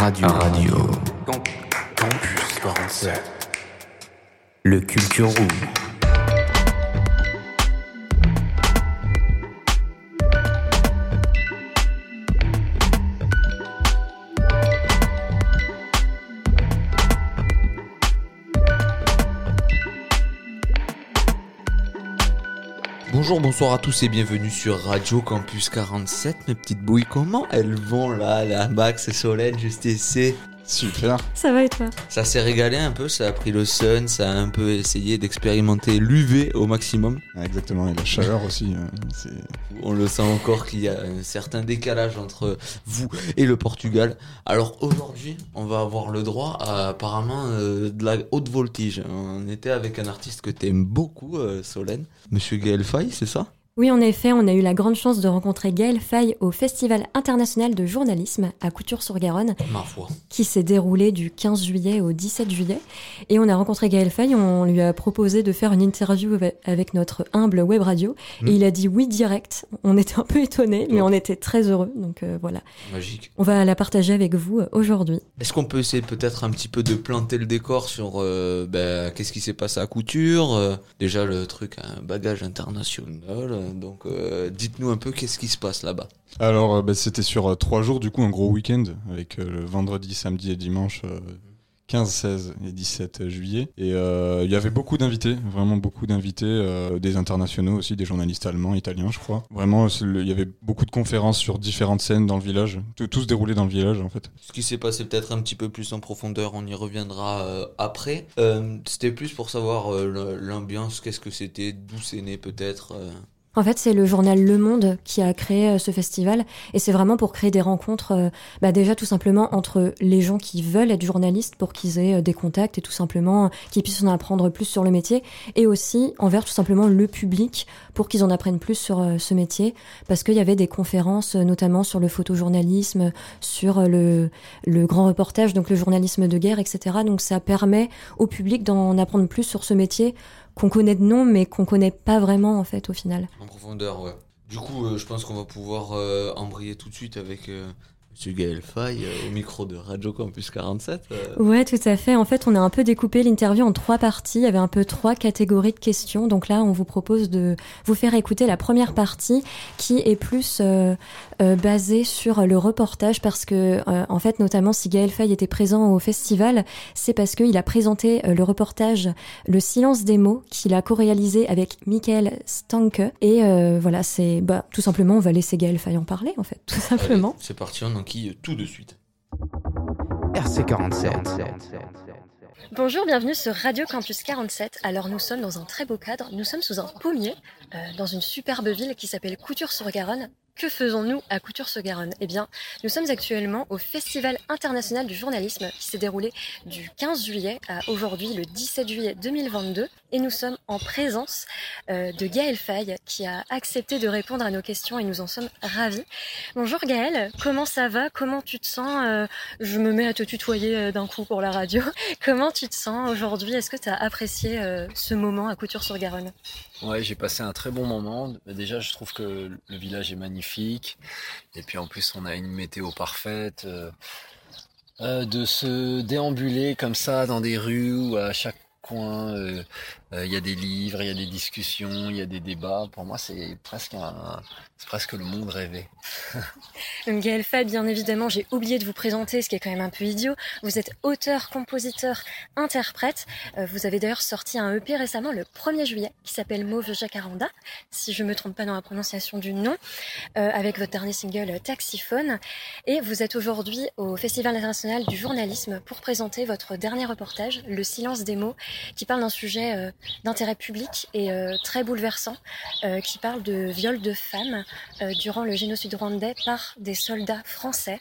Radio. Radio. Campus 47. Le Culture Room. Bonjour, bonsoir à tous et bienvenue sur Radio Campus 47. Mes petites bouilles, comment elles vont là, la Max et Solène, juste ici? Super. Ça va et toi? Ça s'est régalé un peu, ça a pris le sun, ça a un peu essayé d'expérimenter l'UV au maximum. Ah, Exactement, et la chaleur aussi. euh, c'est- On le sent encore qu'il y a un certain décalage entre vous et le Portugal. Alors aujourd'hui, on va avoir le droit à apparemment euh, de la haute voltige. On était avec un artiste que t'aimes beaucoup, euh, Solène, Monsieur Gaël Fay, c'est ça? Oui, en effet, on a eu la grande chance de rencontrer Gaël Faye au Festival international de journalisme à Couture-sur-Garonne, qui s'est déroulé du 15 juillet au 17 juillet. Et on a rencontré Gaël Faye, on lui a proposé de faire une interview ave- avec notre humble web radio. Mm. Et il a dit oui direct. On était un peu étonnés, mais Oh. on était très heureux. Donc euh, voilà, Magique. on va la partager avec vous euh, aujourd'hui. Est-ce qu'on peut essayer peut-être un petit peu de planter le décor sur euh, ben, qu'est-ce qui s'est passé à Couture euh, Déjà le truc a un bagage international, donc euh, dites-nous un peu qu'est-ce qui se passe là-bas. Alors, euh, bah, c'était sur euh, trois jours, du coup, un gros week-end, avec le vendredi, samedi et dimanche, euh, 15, 16 et 17 juillet. Et euh, il y avait beaucoup d'invités, vraiment beaucoup d'invités, euh, des internationaux aussi, des journalistes allemands, italiens, je crois. Vraiment, le- il y avait beaucoup de conférences sur différentes scènes dans le village. Tout, tout se déroulait dans le village, en fait. Ce qui s'est passé peut-être un petit peu plus en profondeur, on y reviendra euh, après. C'était plus pour savoir l'ambiance, qu'est-ce que c'était, d'où c'est né peut-être. En fait, c'est le journal Le Monde qui a créé euh, ce festival et c'est vraiment pour créer des rencontres, euh, bah déjà tout simplement entre les gens qui veulent être journalistes pour qu'ils aient euh, des contacts et tout simplement qu'ils puissent en apprendre plus sur le métier et aussi envers tout simplement le public pour qu'ils en apprennent plus sur ce métier parce qu'il y avait des conférences notamment sur le photojournalisme, sur le grand reportage, donc le journalisme de guerre, etc. Donc ça permet au public d'en apprendre plus sur ce métier qu'on connaît de nom mais qu'on connaît pas vraiment en fait au final. En profondeur, ouais. Du coup, euh, je pense qu'on va pouvoir euh, embrayer tout de suite avec euh, Monsieur Gaël Fay euh, au micro de Radio Campus 47. euh. Ouais, tout à fait. En fait, on a un peu découpé l'interview en trois parties. Il y avait un peu trois catégories de questions. Donc là, on vous propose de vous faire écouter la première partie qui est plus euh, euh, basée sur le reportage parce que, euh, en fait, notamment si Gaël Fay était présent au festival, c'est parce qu'il a présenté le reportage Le silence des mots qu'il a co-réalisé avec Michael Stanke. Et voilà, c'est bah, tout simplement, on va laisser Gaël Fay en parler, en fait, tout simplement. C'est parti, on tout de suite. RC47. Bonjour, bienvenue sur Radio Campus 47. Alors nous sommes dans un très beau cadre, nous sommes sous un pommier, euh, dans une superbe ville qui s'appelle Couture-sur-Garonne. Que faisons-nous à Couture-sur-Garonne? Eh bien, nous sommes actuellement au Festival international du journalisme qui s'est déroulé du 15 juillet à aujourd'hui, le 17 juillet 2022. Et nous sommes en présence euh, de Gaël Faye qui a accepté de répondre à nos questions et nous en sommes ravis. Bonjour Gaël, comment ça va? Comment tu te sens? Euh, Je me mets à te tutoyer euh, d'un coup pour la radio. Comment tu te sens aujourd'hui? Est-ce que tu as apprécié ce moment à Couture-sur-Garonne? Ouais, j'ai passé un très bon moment. Déjà, je trouve que le village est magnifique. Et puis en plus, on a une météo parfaite. euh, euh, de se déambuler comme ça dans des rues où à chaque coin, euh, euh, il y a des livres, il y a des discussions, il y a des débats. Pour moi, c'est presque un, presque le monde rêvé. Gaël Faye, bien évidemment, j'ai oublié de vous présenter, ce qui est quand même un peu idiot. Vous êtes auteur, compositeur, interprète. Euh, vous avez d'ailleurs sorti un EP récemment, le 1er juillet, qui s'appelle Mauve Jacaranda, si je me trompe pas dans la prononciation du nom, euh, avec votre dernier single euh, Taxiphone. Et vous êtes aujourd'hui au Festival international du journalisme pour présenter votre dernier reportage, Le silence des mots, qui parle d'un sujet euh, d'intérêt public et euh, très bouleversant, euh, qui parle de viol de femmes euh, durant le génocide rwandais par des soldats français.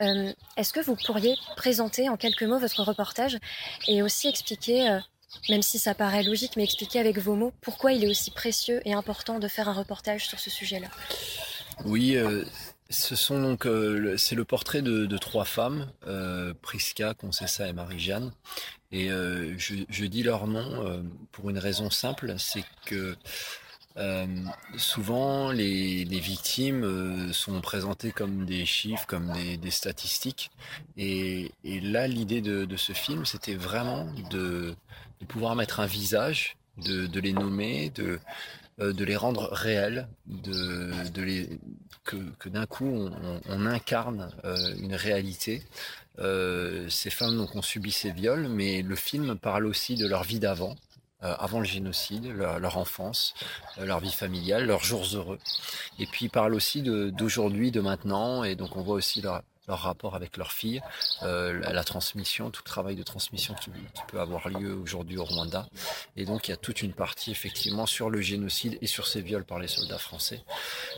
Est-ce que vous pourriez présenter en quelques mots votre reportage et aussi expliquer, même si ça paraît logique, mais expliquer avec vos mots pourquoi il est aussi précieux et important de faire un reportage sur ce sujet-là? Oui, ce sont donc euh, c'est le portrait de, trois femmes, euh, Priska, Concessa et Marie-Jeanne. Et euh, je, je dis leur nom euh, pour une raison simple, c'est que euh, souvent les, les victimes euh, sont présentées comme des chiffres, comme des, des statistiques. Et, et là, l'idée de, de ce film, c'était vraiment de, de pouvoir mettre un visage, de, les nommer, de, de les rendre réels, de, de les, que, que d'un coup on, incarne euh, une réalité. Euh, ces femmes donc ont subi ces viols, mais le film parle aussi de leur vie d'avant, euh, avant le génocide, leur, enfance, euh, leur vie familiale, leurs jours heureux. Et puis il parle aussi de- d'aujourd'hui, de, maintenant, et donc on voit aussi leur, leur rapport avec leur fille, euh, la, transmission, tout travail de transmission qui, qui peut avoir lieu aujourd'hui au Rwanda. Et donc il y a toute une partie effectivement sur le génocide et sur ces viols par les soldats français.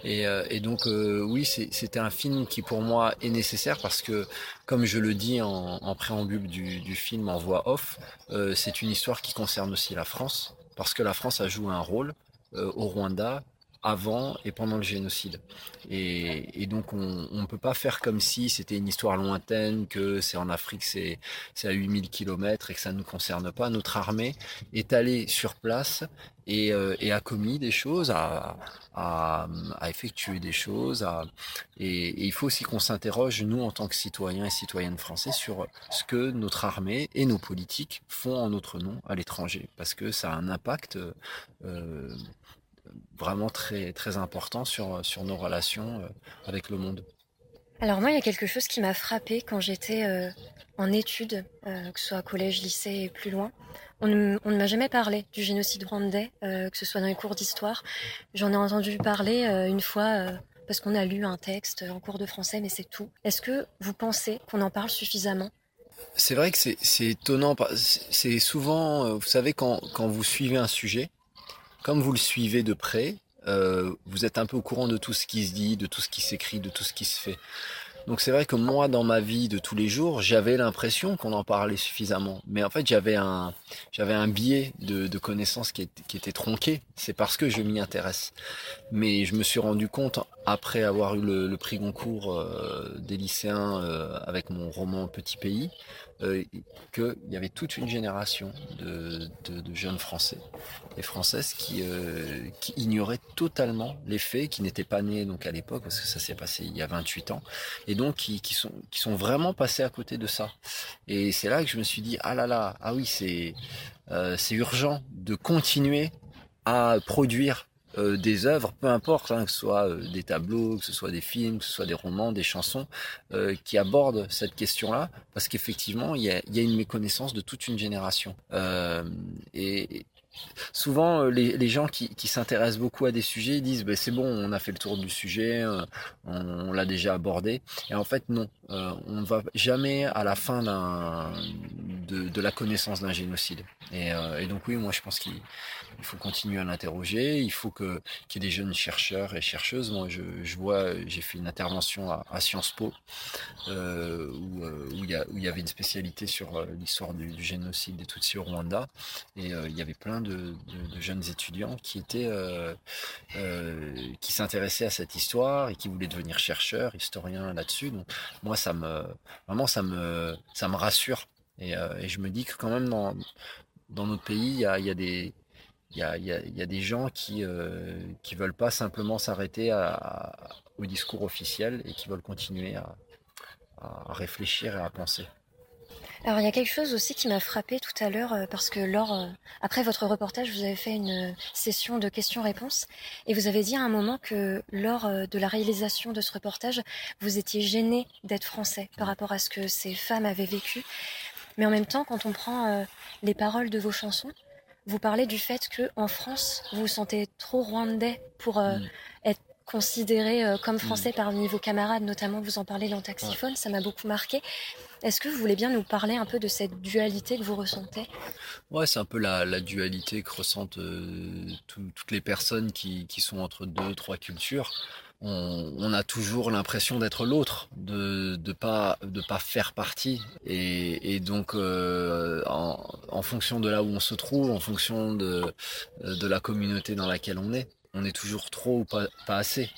Et, euh, et donc euh, oui, c'était un film qui pour moi est nécessaire parce que, comme je le dis en, en préambule du, du film en voix off, euh, c'est une histoire qui concerne aussi la France parce que la France a joué un rôle euh, au Rwanda avant et pendant le génocide. Et, donc on ne peut pas faire comme si c'était une histoire lointaine, que c'est en Afrique, c'est à 8000 km et que ça ne nous concerne pas. Notre armée est allée sur place et, euh, a commis des choses, a, a, effectué des choses. et il faut aussi qu'on s'interroge, nous, en tant que citoyens et citoyennes français, sur ce que notre armée et nos politiques font en notre nom à l'étranger. Parce que ça a un impact euh, vraiment très, très important sur, sur nos relations euh, avec le monde. Alors moi, il y a quelque chose qui m'a frappé quand j'étais euh, en études, euh, que ce soit collège, lycée et plus loin. On ne, on ne m'a jamais parlé du génocide rwandais, euh, que ce soit dans les cours d'histoire. J'en ai entendu parler une fois parce qu'on a lu un texte en cours de français, mais c'est tout. Est-ce que vous pensez qu'on en parle suffisamment? C'est vrai que c'est étonnant. c'est- souvent, vous savez, quand, quand vous suivez un sujet, comme vous le suivez de près, euh, vous êtes un peu au courant de tout ce qui se dit, de tout ce qui s'écrit, de tout ce qui se fait. Donc c'est vrai que moi, dans ma vie de tous les jours, j'avais l'impression qu'on en parlait suffisamment. Mais en fait, j'avais un, j'avais un biais de, de connaissances qui, qui était tronqué. C'est parce que je m'y intéresse. Mais je me suis rendu compte, après avoir eu le, le prix Goncourt euh, des lycéens euh, avec mon roman Petit Pays, euh, qu'il y avait toute une génération de, jeunes Français et Françaises qui, euh, qui ignoraient totalement les faits, qui n'étaient pas nés donc à l'époque, parce que ça s'est passé il y a 28 ans, et donc qui, sont, vraiment passés à côté de ça. Et c'est là que je me suis dit, ah là là, ah oui, c'est euh, c'est urgent de continuer à produire euh, des œuvres, peu importe, hein, que ce soit euh, des tableaux, que ce soit des films, que ce soit des romans, des chansons, euh, qui abordent cette question-là, parce qu'effectivement, il y a, y a une méconnaissance de toute une génération. Euh, et souvent, euh, les, les gens qui, qui s'intéressent beaucoup à des sujets disent, ben, c'est bon, on a fait le tour du sujet, euh, on, l'a déjà abordé. Et en fait, non, euh, on ne va jamais à la fin de, de la connaissance d'un génocide. Et, euh, et donc oui, moi je pense qu'il il faut continuer à l'interroger. Il faut que qu'il y ait des jeunes chercheurs et chercheuses. Moi, je, je vois, j'ai fait une intervention à, Sciences Po euh, où, euh, où il y avait une spécialité sur euh, l'histoire du, du génocide des Tutsis au Rwanda, et euh, il y avait plein de, jeunes étudiants qui étaient qui s'intéressaient à cette histoire et qui voulaient devenir chercheurs, historiens là-dessus. Donc moi, ça me vraiment ça me ça me rassure. Et, je me dis que quand même dans dans notre pays, il y a des il y a, il y a- il y a des gens qui euh, qui veulent pas simplement s'arrêter au discours officiel et qui veulent continuer à, à réfléchir et à penser. Alors il y a quelque chose aussi qui m'a frappé tout à l'heure euh, parce que lors euh, après votre reportage vous avez fait une euh, session de questions-réponses et vous avez dit à un moment que lors euh, de la réalisation de ce reportage vous étiez gêné d'être français par rapport à ce que ces femmes avaient vécu mais en même temps quand on prend euh, les paroles de vos chansons vous parlez du fait que en France vous vous sentez trop rwandais pour euh, Mm. être considéré euh, comme français parmi vos camarades notamment vous en parlez dans Taxiphone ça m'a beaucoup marqué est-ce que vous voulez bien nous parler un peu de cette dualité que vous ressentez? Ouais, c'est un peu la, la dualité que ressentent euh, tout- toutes les personnes qui, qui sont entre deux, trois cultures. On, on a toujours l'impression d'être l'autre, de de pas de pas faire partie. Et, et donc, euh, en, en fonction de là où on se trouve, en fonction de de la communauté dans laquelle on est, on est toujours trop ou pas, pas assez.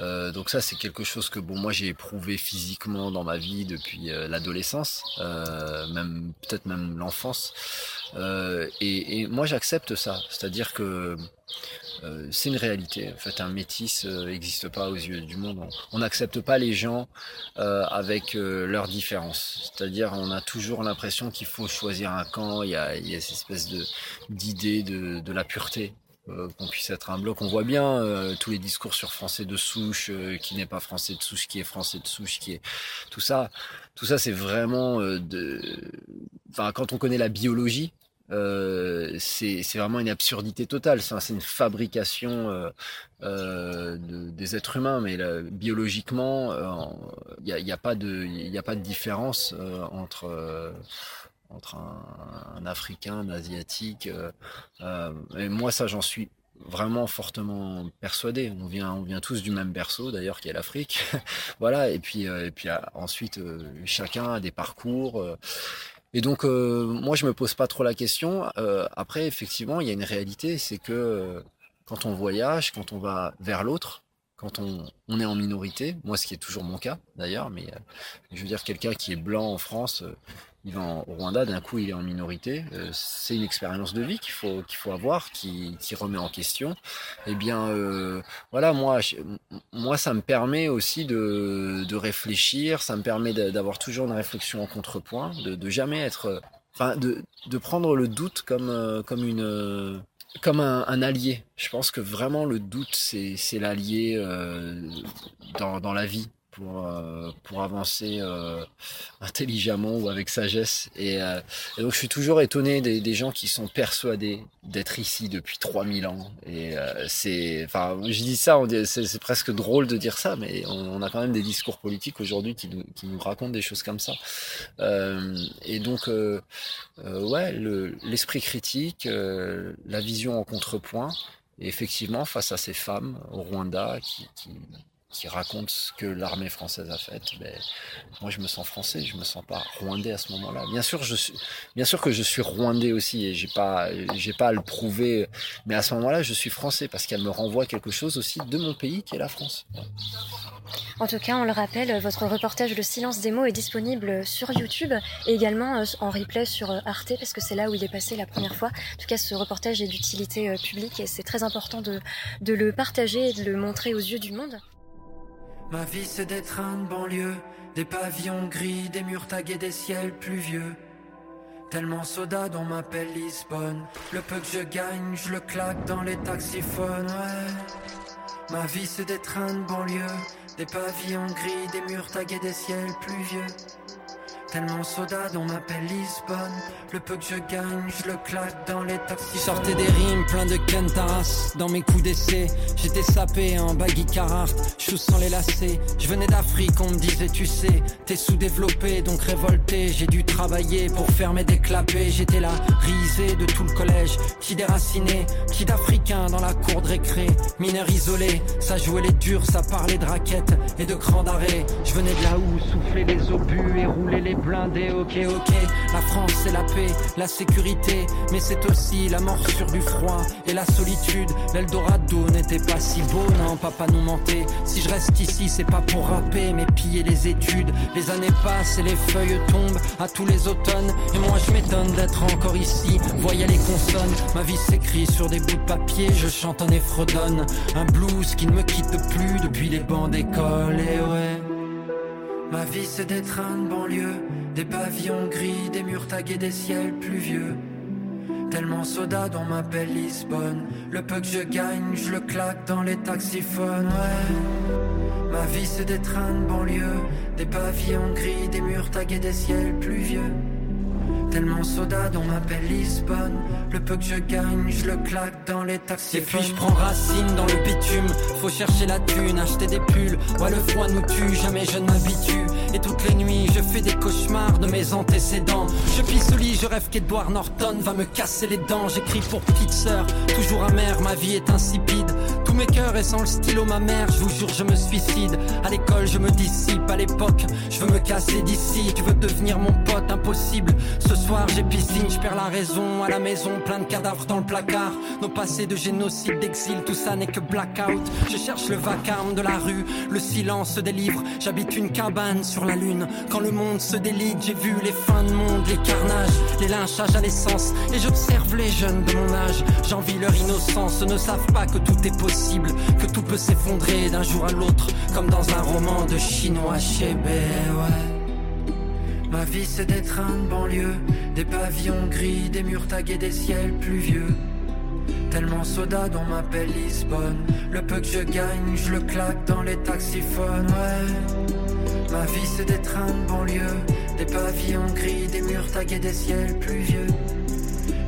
Euh, donc ça, c'est quelque chose que bon, moi j'ai éprouvé physiquement dans ma vie depuis euh, l'adolescence, euh, même peut-être même l'enfance. Euh, et, et, moi, j'accepte ça, c'est-à-dire que euh, c'est une réalité. En fait, un métis n'existe pas aux yeux du monde. On n'accepte pas les gens avec leurs différences. C'est-à-dire, on a toujours l'impression qu'il faut choisir un camp. Il y a, il y a cette espèce de d'idée de, de la pureté qu'on puisse être un bloc. On voit bien euh, tous les discours sur français de souche, euh, qui n'est pas français de souche, qui est français de souche, qui est tout ça. Tout ça, c'est vraiment de. Enfin, quand on connaît la biologie, c'est vraiment une absurdité totale. C'est une fabrication de, des êtres humains, mais biologiquement, il n'y a pas de différence entre entre un, Africain, un Asiatique. Euh, euh, et moi, ça, j'en suis vraiment fortement persuadé. On vient, on vient tous du même berceau, d'ailleurs, qui est l'Afrique. voilà. Et puis, euh, et puis ensuite, chacun a des parcours. et donc, moi, je me pose pas trop la question. après, effectivement, il y a une réalité, c'est que quand on voyage, quand on va vers l'autre, quand on, est en minorité, moi ce qui est toujours mon cas d'ailleurs, mais je veux dire quelqu'un qui est blanc en France, il va au Rwanda, d'un coup il est en minorité. Euh, c'est une expérience de vie qu'il faut qu'il faut avoir, qui, qui remet en question. Eh bien, euh, voilà, moi, je, moi, ça me permet aussi de, de réfléchir, ça me permet d'avoir toujours une réflexion en contrepoint, de, de jamais être, enfin, de, de prendre le doute comme euh, comme une comme un, un, allié. Je pense que vraiment le doute, c'est l'allié euh, dans, dans la vie pour, euh, pour avancer euh, intelligemment ou avec sagesse. Et, euh, et, donc je suis toujours étonné des, gens qui sont persuadés d'être ici depuis 3000 ans. Et c'est, enfin, je dis ça, c'est presque drôle de dire ça, mais on, a quand même des discours politiques aujourd'hui qui nous, qui nous racontent des choses comme ça. Et donc, ouais, l'esprit le, critique, la vision en contrepoint. Effectivement, face à ces femmes au Rwanda qui, qui raconte ce que l'armée française a fait, ben, moi je me sens français, je me sens pas rwandais à ce moment-là. Bien sûr, bien sûr que je suis rwandais aussi et j'ai pas, j'ai pas à le prouver, mais à ce moment-là, je suis français parce qu'elle me renvoie quelque chose aussi de mon pays qui est la France. En tout cas, on le rappelle, votre reportage Le silence des mots est disponible sur YouTube et également en replay sur Arte parce que c'est là où il est passé la première fois. En tout cas, ce reportage est d'utilité publique et c'est très important de, de le partager et de le montrer aux yeux du monde. Ma vie c'est des trains de banlieue, des pavillons gris, des murs tagués, des ciels pluvieux. Tellement soda on m'appelle Lisbonne. Le peu que je gagne, je le claque dans les taxiphones, ouais. Ma vie c'est des trains de banlieue, des pavillons gris, des murs tagués, des ciels pluvieux. Tellement soda on m'appelle Lisbonne. Le peu que je gagne, je le claque dans les taxis Sortais des rimes plein de Kentaras Dans mes coups d'essai J'étais sapé en baggy Carhartt Chou sans les lacets. Je venais d'Afrique, on me disait tu sais T'es sous-développé donc révolté. J'ai dû travailler pour faire mes déclapés J'étais là, risé de tout le collège. Qui déraciné, qui d'Africain dans la cour de récré. Mineur isolé, ça jouait les durs Ça parlait de raquettes et de cran d'arrêt Je venais de là où souffler les obus et rouler les blindé, ok, ok. La France, c'est la paix, la sécurité, mais c'est aussi la morsure du froid et la solitude. L'Eldorado n'était pas si beau, non, papa nous mentait. Si je reste ici, c'est pas pour rapper, mais piller les études. Les années passent et les feuilles tombent à tous les automnes. Et moi, je m'étonne d'être encore ici. Voyez les consonnes, ma vie s'écrit sur des bouts de papier. Je chante en effredonne, un blues qui ne me quitte plus depuis les bancs d'école, et ouais. Ma vie c'est des trains de banlieue, des pavillons gris, des murs tagués, des ciels pluvieux. Tellement soda on m'appelle Lisbonne. Le peu que je gagne, je le claque dans les taxiphones, ouais. Ma vie c'est des trains de banlieue, des pavillons gris, des murs tagués, des ciels pluvieux. Tellement soda on m'appelle Lisbonne. Le peu que je gagne, je le claque dans les taxis. Et puis je prends racine dans le bitume. Faut chercher la thune, acheter des pulls. Ouais le froid nous tue, jamais je ne m'habitue. Et toutes les nuits je fais des cauchemars de mes antécédents. Je pisse au lit, je rêve qu'Edward Norton va me casser les dents. J'écris pour petite sœur, toujours amer, ma vie est insipide Tous mes cœurs et sans le stylo ma mère, je vous jure je me suicide. À l'école je me dissipe, à l'époque je veux me casser d'ici. Tu veux devenir mon pote, impossible. Ce soir j'ai piscine, je perds la raison. À la maison, plein de cadavres dans le placard. Nos passés de génocide, d'exil, tout ça n'est que blackout. Je cherche le vacarme de la rue, le silence des livres. J'habite une cabane sur la lune. Quand le monde se délite, j'ai vu les fins de monde, les carnages, les lynchages à l'essence. Et j'observe les jeunes de mon âge. J'envie leur innocence, ne savent pas que tout est possible, que tout peut s'effondrer d'un jour à l'autre, comme dans un roman de chinois chez ouais. Ma vie c'est des trains de banlieue, des pavillons gris, des murs tagués, des ciels pluvieux. Tellement soda dont m'appelle Lisbonne. Le peu que je gagne, je le claque dans les taxiphones, ouais. Ma vie c'est des trains de banlieue, des pavillons gris, des murs tagués, des ciels pluvieux.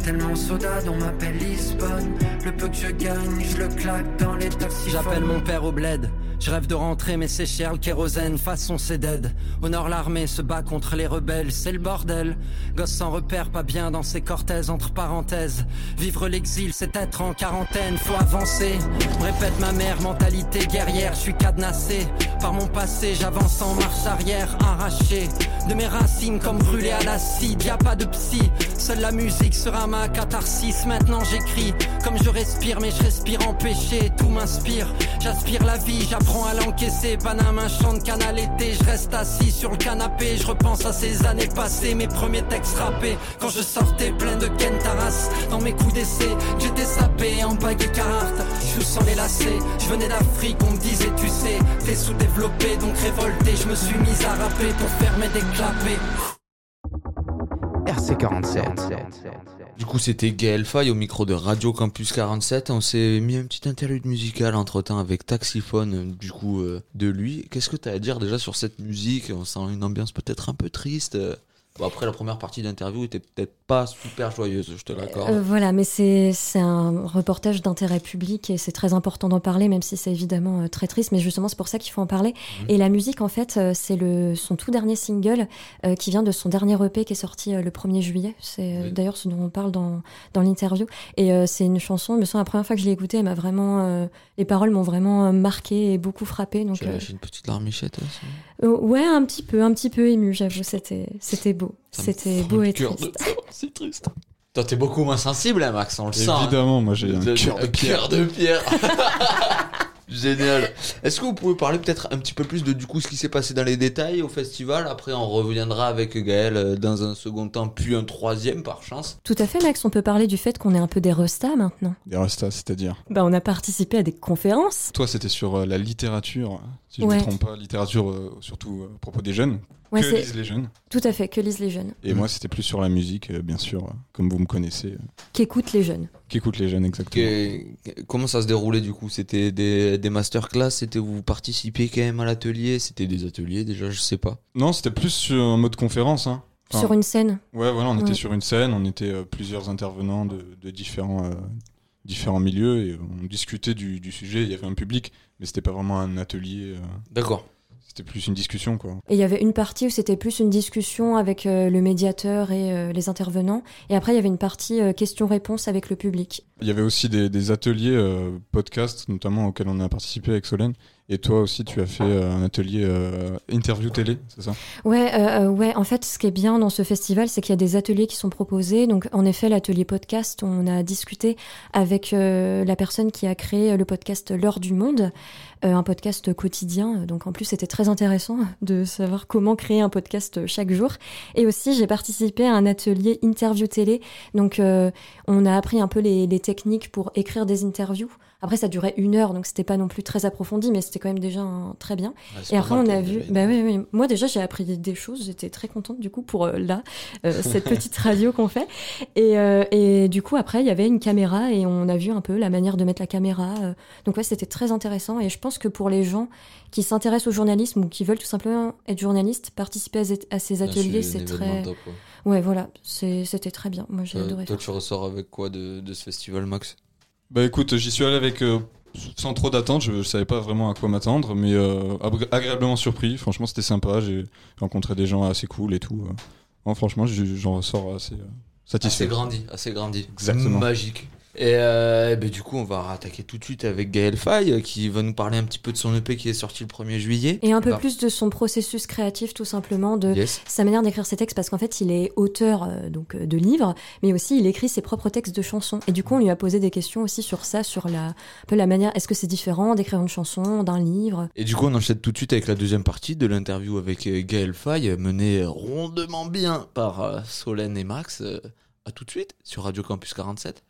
Tellement soda dont m'appelle Lisbonne. Le peu que je gagne, je le claque dans les taxis. J'appelle mon père au bled. Je rêve de rentrer, mais c'est cher le kérosène, façon c'est dead. Au nord, l'armée se bat contre les rebelles, c'est le bordel. Gosse sans repère, pas bien dans ses cortèses, entre parenthèses. Vivre l'exil, c'est être en quarantaine, faut avancer. Répète ma mère, mentalité guerrière, je suis cadenassé. Par mon passé, j'avance en marche arrière, arraché. De mes racines comme brûlé à l'acide, y a pas de psy. Seule la musique sera ma catharsis, maintenant j'écris. Comme je respire, mais je respire empêché, tout m'inspire. J'aspire la vie, j'apprends à l'encaisser. Paname, un chant de canal été, je reste assis sur le canapé. Je repense à ces années passées, mes premiers textes rappés. Quand je sortais plein de Kentaras dans mes coups d'essai, j'étais sapé en bague et Carhartt. Je sens les lacets, je venais d'Afrique, on me disait, tu sais, t'es sous-développé, donc révolté. Je me suis mis à rapper pour fermer des clapets. RC47. Du coup, c'était Gaël Faye au micro de Radio Campus 47. On s'est mis un petit interlude musical entre temps avec Taxiphone, du coup, euh, de lui. Qu'est-ce que tu as à dire déjà sur cette musique? On sent une ambiance peut-être un peu triste. Bon, après, la première partie d'interview était peut-être pas super joyeuse, je te l'accorde. Euh, voilà, mais c'est un reportage d'intérêt public et c'est très important d'en parler, même si c'est évidemment euh, très triste. Mais justement, c'est pour ça qu'il faut en parler. Mhm. Et la musique, en fait, euh, c'est son tout dernier single euh, qui vient de son dernier EP qui est sorti euh, le 1er juillet. C'est Oui. d'ailleurs ce dont on parle dans, dans l'interview. Et c'est une chanson, me semble, la première fois que je l'ai écoutée, elle m'a vraiment, les paroles m'ont vraiment marqué et beaucoup frappé. J'ai lâché une petite larmichette. hein, euh, ouais, un petit peu, un petit peu ému, j'avoue. C'était, c'était beau. C'était beau et triste. de- C'est triste. Toi, t'es beaucoup moins sensible, hein, Max, on le sent. hein. Évidemment, moi j'ai un cœur de pierre. cœur de pierre. Génial. Est-ce que vous pouvez parler peut-être un petit peu plus de du coup ce qui s'est passé dans les détails au festival? Après, on reviendra avec Gaël euh, dans un second temps, puis un troisième par chance. Tout à fait, Max. On peut parler du fait qu'on est un peu des restas maintenant. Des restas, c'est-à-dire? Bah, on a participé à des conférences. Toi, c'était sur euh, la littérature, si je ne Ouais. me trompe pas, littérature euh, surtout à propos des jeunes. Ouais, que lisent les jeunes. tout à fait que lisent les jeunes, Et moi, c'était plus sur la musique, euh, bien sûr, euh, comme vous me connaissez, euh, qu'écoutent les jeunes. qu'écoutent les jeunes exactement. Que- comment ça se déroulait du coup? C'était des, des masterclass? C'était vous participiez quand même à l'atelier? C'était des ateliers déjà? Je sais pas. Non, c'était plus sur un mode conférence. Hein. Enfin, Sur une scène. Ouais, voilà, on Ouais. était sur une scène, on était euh, plusieurs intervenants de, de différents, euh, différents milieux et on discutait du, du sujet. Il y avait un public, mais c'était pas vraiment un atelier. euh, D'accord. C'était plus une discussion, quoi. Et il y avait une partie où c'était plus une discussion avec euh, le médiateur et euh, les intervenants. Et après, il y avait une partie euh, questions-réponses avec le public. Il y avait aussi des, des ateliers euh, podcast, notamment auxquels on a participé avec Solène. Et toi aussi, tu as fait un atelier interview télé, c'est ça? Ouais, ouais. En fait, ce qui est bien dans ce festival, c'est qu'il y a des ateliers qui sont proposés. Donc, en effet, l'atelier podcast, on a discuté avec la personne qui a créé le podcast L'heure du monde, un podcast quotidien. Donc, en plus, c'était très intéressant de savoir comment créer un podcast chaque jour. Et aussi, j'ai participé à un atelier interview télé. Donc, euh, on a appris un peu les techniques pour écrire des interviews. Après, ça durait une heure, donc c'était pas non plus très approfondi, mais c'était quand même déjà un- très bien. Ouais, Et après, on a vu. Bah oui, oui. Moi, déjà, j'ai appris des choses. J'étais très contente, du coup, pour euh, là, euh, cette petite radio qu'on fait. Et, euh, et du coup, après, il y avait une caméra et on a vu un peu la manière de mettre la caméra. Donc, ouais, c'était très intéressant. Et je pense que pour les gens qui s'intéressent au journalisme ou qui veulent tout simplement être journalistes, participer à, ces- à ces Là, ateliers, c'est très. top, ouais. Ouais, voilà. C'était très bien. Moi, j'ai adoré toi, ça. tu ressors avec quoi de, de ce festival, Max? Bah écoute, j'y suis allé avec euh, sans trop d'attente, je, je savais pas vraiment à quoi m'attendre, mais euh, agré- agréablement surpris. Franchement, c'était sympa. J'ai rencontré des gens assez cool et tout. euh. Non, franchement, j'ai- j'en ressors assez euh, Assez satisfait. grandi, assez grandi. Exactement. Magique. Et euh, ben, du coup, on va attaquer tout de suite avec Gaël Faye euh, qui va nous parler un petit peu de son EP qui est sorti le 1er juillet. Et un peu Bah, plus de son processus créatif, tout simplement, de Yes. sa manière d'écrire ses textes, parce qu'en fait, il est auteur euh, donc de livres, mais aussi il écrit ses propres textes de chansons. Et du coup, on lui a posé des questions aussi sur ça, sur la, un peu la manière. Est-ce que c'est différent d'écrire une chanson, d'un livre? Et du coup, on enchaîne tout de suite avec la deuxième partie de l'interview avec Gaël Faye, menée rondement bien par Solène et Max. À tout de suite sur Radio Campus 47.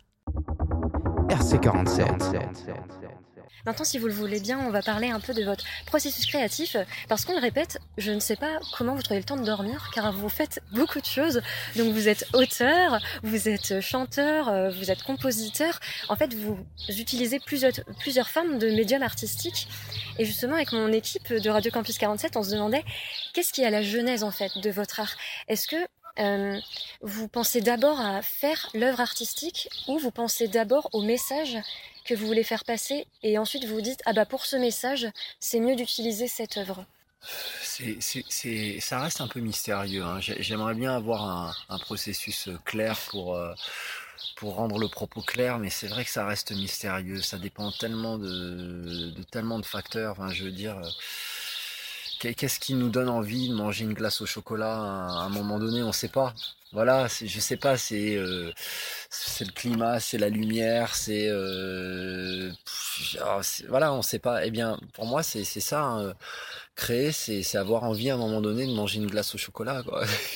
RC47. Maintenant, si vous le voulez bien, on va parler un peu de votre processus créatif, parce qu'on le répète, je ne sais pas comment vous trouvez le temps de dormir, car vous faites beaucoup de choses. Donc vous êtes auteur, vous êtes chanteur, euh, vous êtes compositeur. En fait, vous utilisez plusieurs, formes de médiums artistiques. Et justement, avec mon équipe de Radio Campus 47, on se demandait qu'est-ce qui à la genèse en fait de votre art? Est-ce que euh, vous pensez d'abord à faire l'œuvre artistique ou vous pensez d'abord au message que vous voulez faire passer et ensuite vous vous dites ah bah pour ce message c'est mieux d'utiliser cette œuvre. Ça reste un peu mystérieux. hein. J'ai- J'aimerais bien avoir un, processus euh, clair pour, euh, pour rendre le propos clair, mais c'est vrai que ça reste mystérieux. Ça dépend tellement de, tellement de facteurs. Je veux dire, qu'est-ce qui nous donne envie de manger une glace au chocolat à un moment donné? On ne sait pas. Voilà, je sais pas. C'est, euh, c'est le climat, c'est la lumière, c'est, euh, ah, voilà, on sait pas. Eh bien, pour moi, c'est, c'est ça. hein créer, c'est c'est avoir envie à un moment donné de manger une glace au chocolat.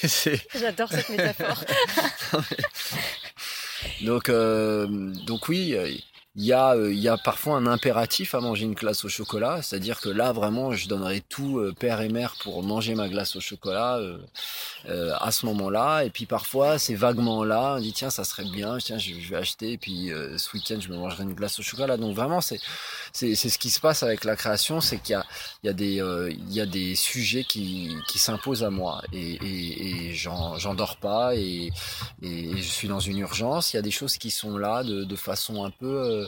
J'adore cette métaphore. donc, euh, donc oui, il y, a, euh, y a parfois un impératif à manger une glace au chocolat, c'est-à-dire que là, vraiment, je donnerais tout, euh, père et mère, pour manger ma glace au chocolat euh, euh, à ce moment-là. Et puis parfois, c'est vaguement là, on dit, tiens, ça serait bien, tiens, je, vais acheter, et puis euh, ce week-end, je me mangerai une glace au chocolat. Donc vraiment, c'est c'est ce qui se passe avec la création, c'est qu'il y a, il y, a des, euh, il y a des sujets qui, qui s'imposent à moi, et, et, et j'en dors pas, et, et, et je suis dans une urgence. Il y a des choses qui sont là de, de façon un peu,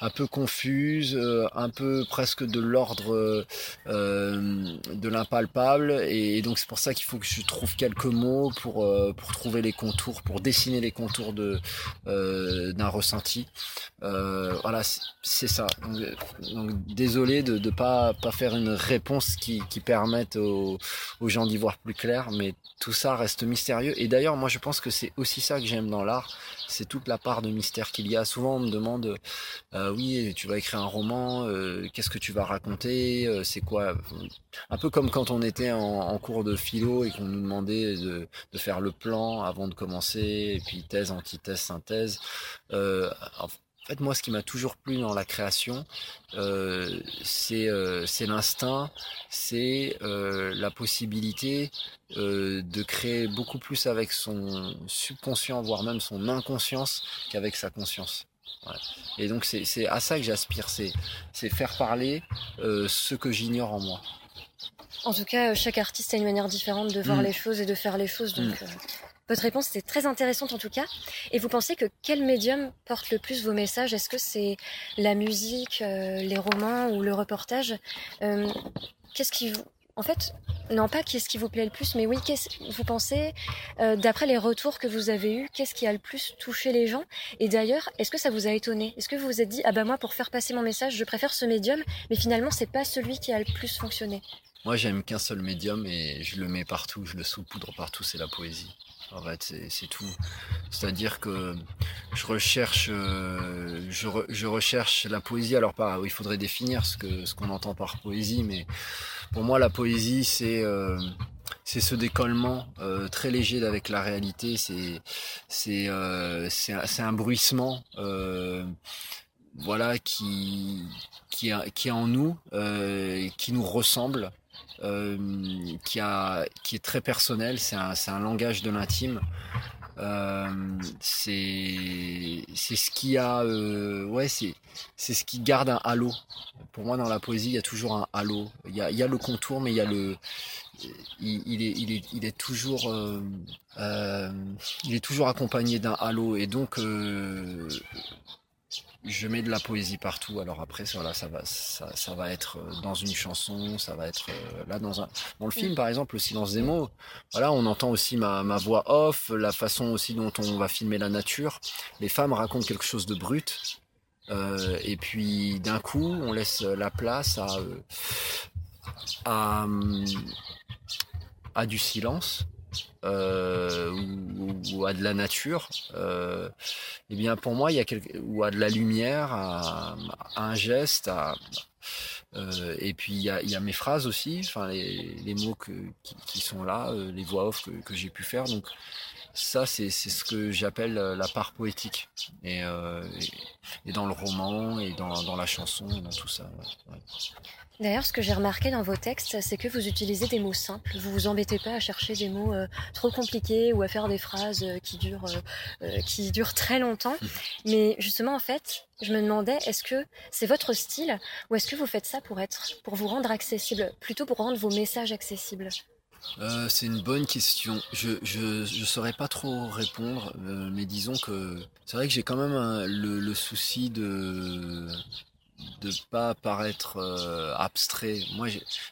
un peu confuse, euh, un peu presque de l'ordre euh, de l'impalpable. Et, donc c'est pour ça qu'il faut que je trouve quelques mots pour, euh, pour trouver les contours, pour dessiner les contours de d'un ressenti. Voilà, c'est- ça. Donc, donc, désolé de ne pas, pas faire une réponse qui, qui permette aux, aux gens d'y voir plus clair, mais tout ça reste mystérieux. Et d'ailleurs, moi, je pense que c'est aussi ça que j'aime dans l'art, c'est toute la part de mystère qu'il y a. Souvent, on me demande, euh, oui, tu vas écrire un roman, euh, qu'est-ce que tu vas raconter, euh, c'est quoi Un peu comme quand on était en, cours de philo et qu'on nous demandait de, de faire le plan avant de commencer, et puis thèse, antithèse, synthèse. Euh, en fait, moi, ce qui m'a toujours plu dans la création, c'est l'instinct, c'est la possibilité de créer beaucoup plus avec son subconscient, voire même son inconscience, qu'avec sa conscience. Ouais. Et donc c'est à ça que j'aspire, c'est faire parler euh, ce que j'ignore en moi. En tout cas, euh, chaque artiste a une manière différente de voir Mm. les choses et de faire les choses. Donc, Mm. euh, votre réponse était très intéressante en tout cas. Et vous pensez que quel médium porte le plus vos messages? Est-ce que c'est la musique, euh, les romans ou le reportage? Qu'est-ce qui vous... En fait, non pas qu'est-ce qui vous plaît le plus, mais oui, qu'est-ce vous pensez, euh, d'après les retours que vous avez eus, qu'est-ce qui a le plus touché les gens? Et d'ailleurs, est-ce que ça vous a étonné? Est-ce que vous vous êtes dit, ah bah moi, pour faire passer mon message, je préfère ce médium, mais finalement, c'est pas celui qui a le plus fonctionné? Moi, j'aime qu'un seul médium et je le mets partout, je le saupoudre partout, c'est la poésie. En fait, c'est tout. C'est-à-dire que je recherche, euh, je, je recherche la poésie. Alors, pas, il faudrait définir ce que ce qu'on entend par poésie, mais pour moi, la poésie, c'est euh, ce décollement euh, très léger avec la réalité. C'est c'est euh, c'est un, bruissement. voilà qui qui est, qui est en nous, qui nous ressemble, qui, a, qui est très personnel, c'est un, c'est un langage de l'intime. Euh, c'est ce qui a euh, ouais c'est c'est ce qui garde un halo. Pour moi dans la poésie il y a toujours un halo. Il y a, y a le contour mais il y a le il, est il est il est toujours euh, il est toujours accompagné d'un halo. Et donc je mets de la poésie partout. Alors après, voilà, ça va, ça, ça va être euh, dans une chanson, ça va être euh, là dans un, dans le film par exemple, le silence des mots. Voilà, on entend aussi ma, ma voix off, la façon aussi dont on va filmer la nature. Les femmes racontent quelque chose de brut. Euh, et puis d'un coup, on laisse la place à, à, à du silence euh, ou, à de la nature, euh, eh bien pour moi il y a quelque, ou à de la lumière, à, un geste, euh, et puis il y a, mes phrases aussi, enfin les, mots qui, sont là, les voix off que, j'ai pu faire. Donc ça c'est ce que j'appelle la part poétique. Et, et, et, dans le roman et dans, la chanson, dans tout ça. D'ailleurs, ce que j'ai remarqué dans vos textes, c'est que vous utilisez des mots simples. Vous vous embêtez pas à chercher des mots euh, trop compliqués ou à faire des phrases euh, qui durent, euh, qui durent très longtemps. Mais justement, en fait, je me demandais, est-ce que c'est votre style ou est-ce que vous faites ça pour être, pour vous rendre accessible, plutôt pour rendre vos messages accessibles? C'est une bonne question. Je, je, je saurais pas trop répondre, mais disons que c'est vrai que j'ai quand même un, le, le souci de de pas paraître euh, abstrait. Moi,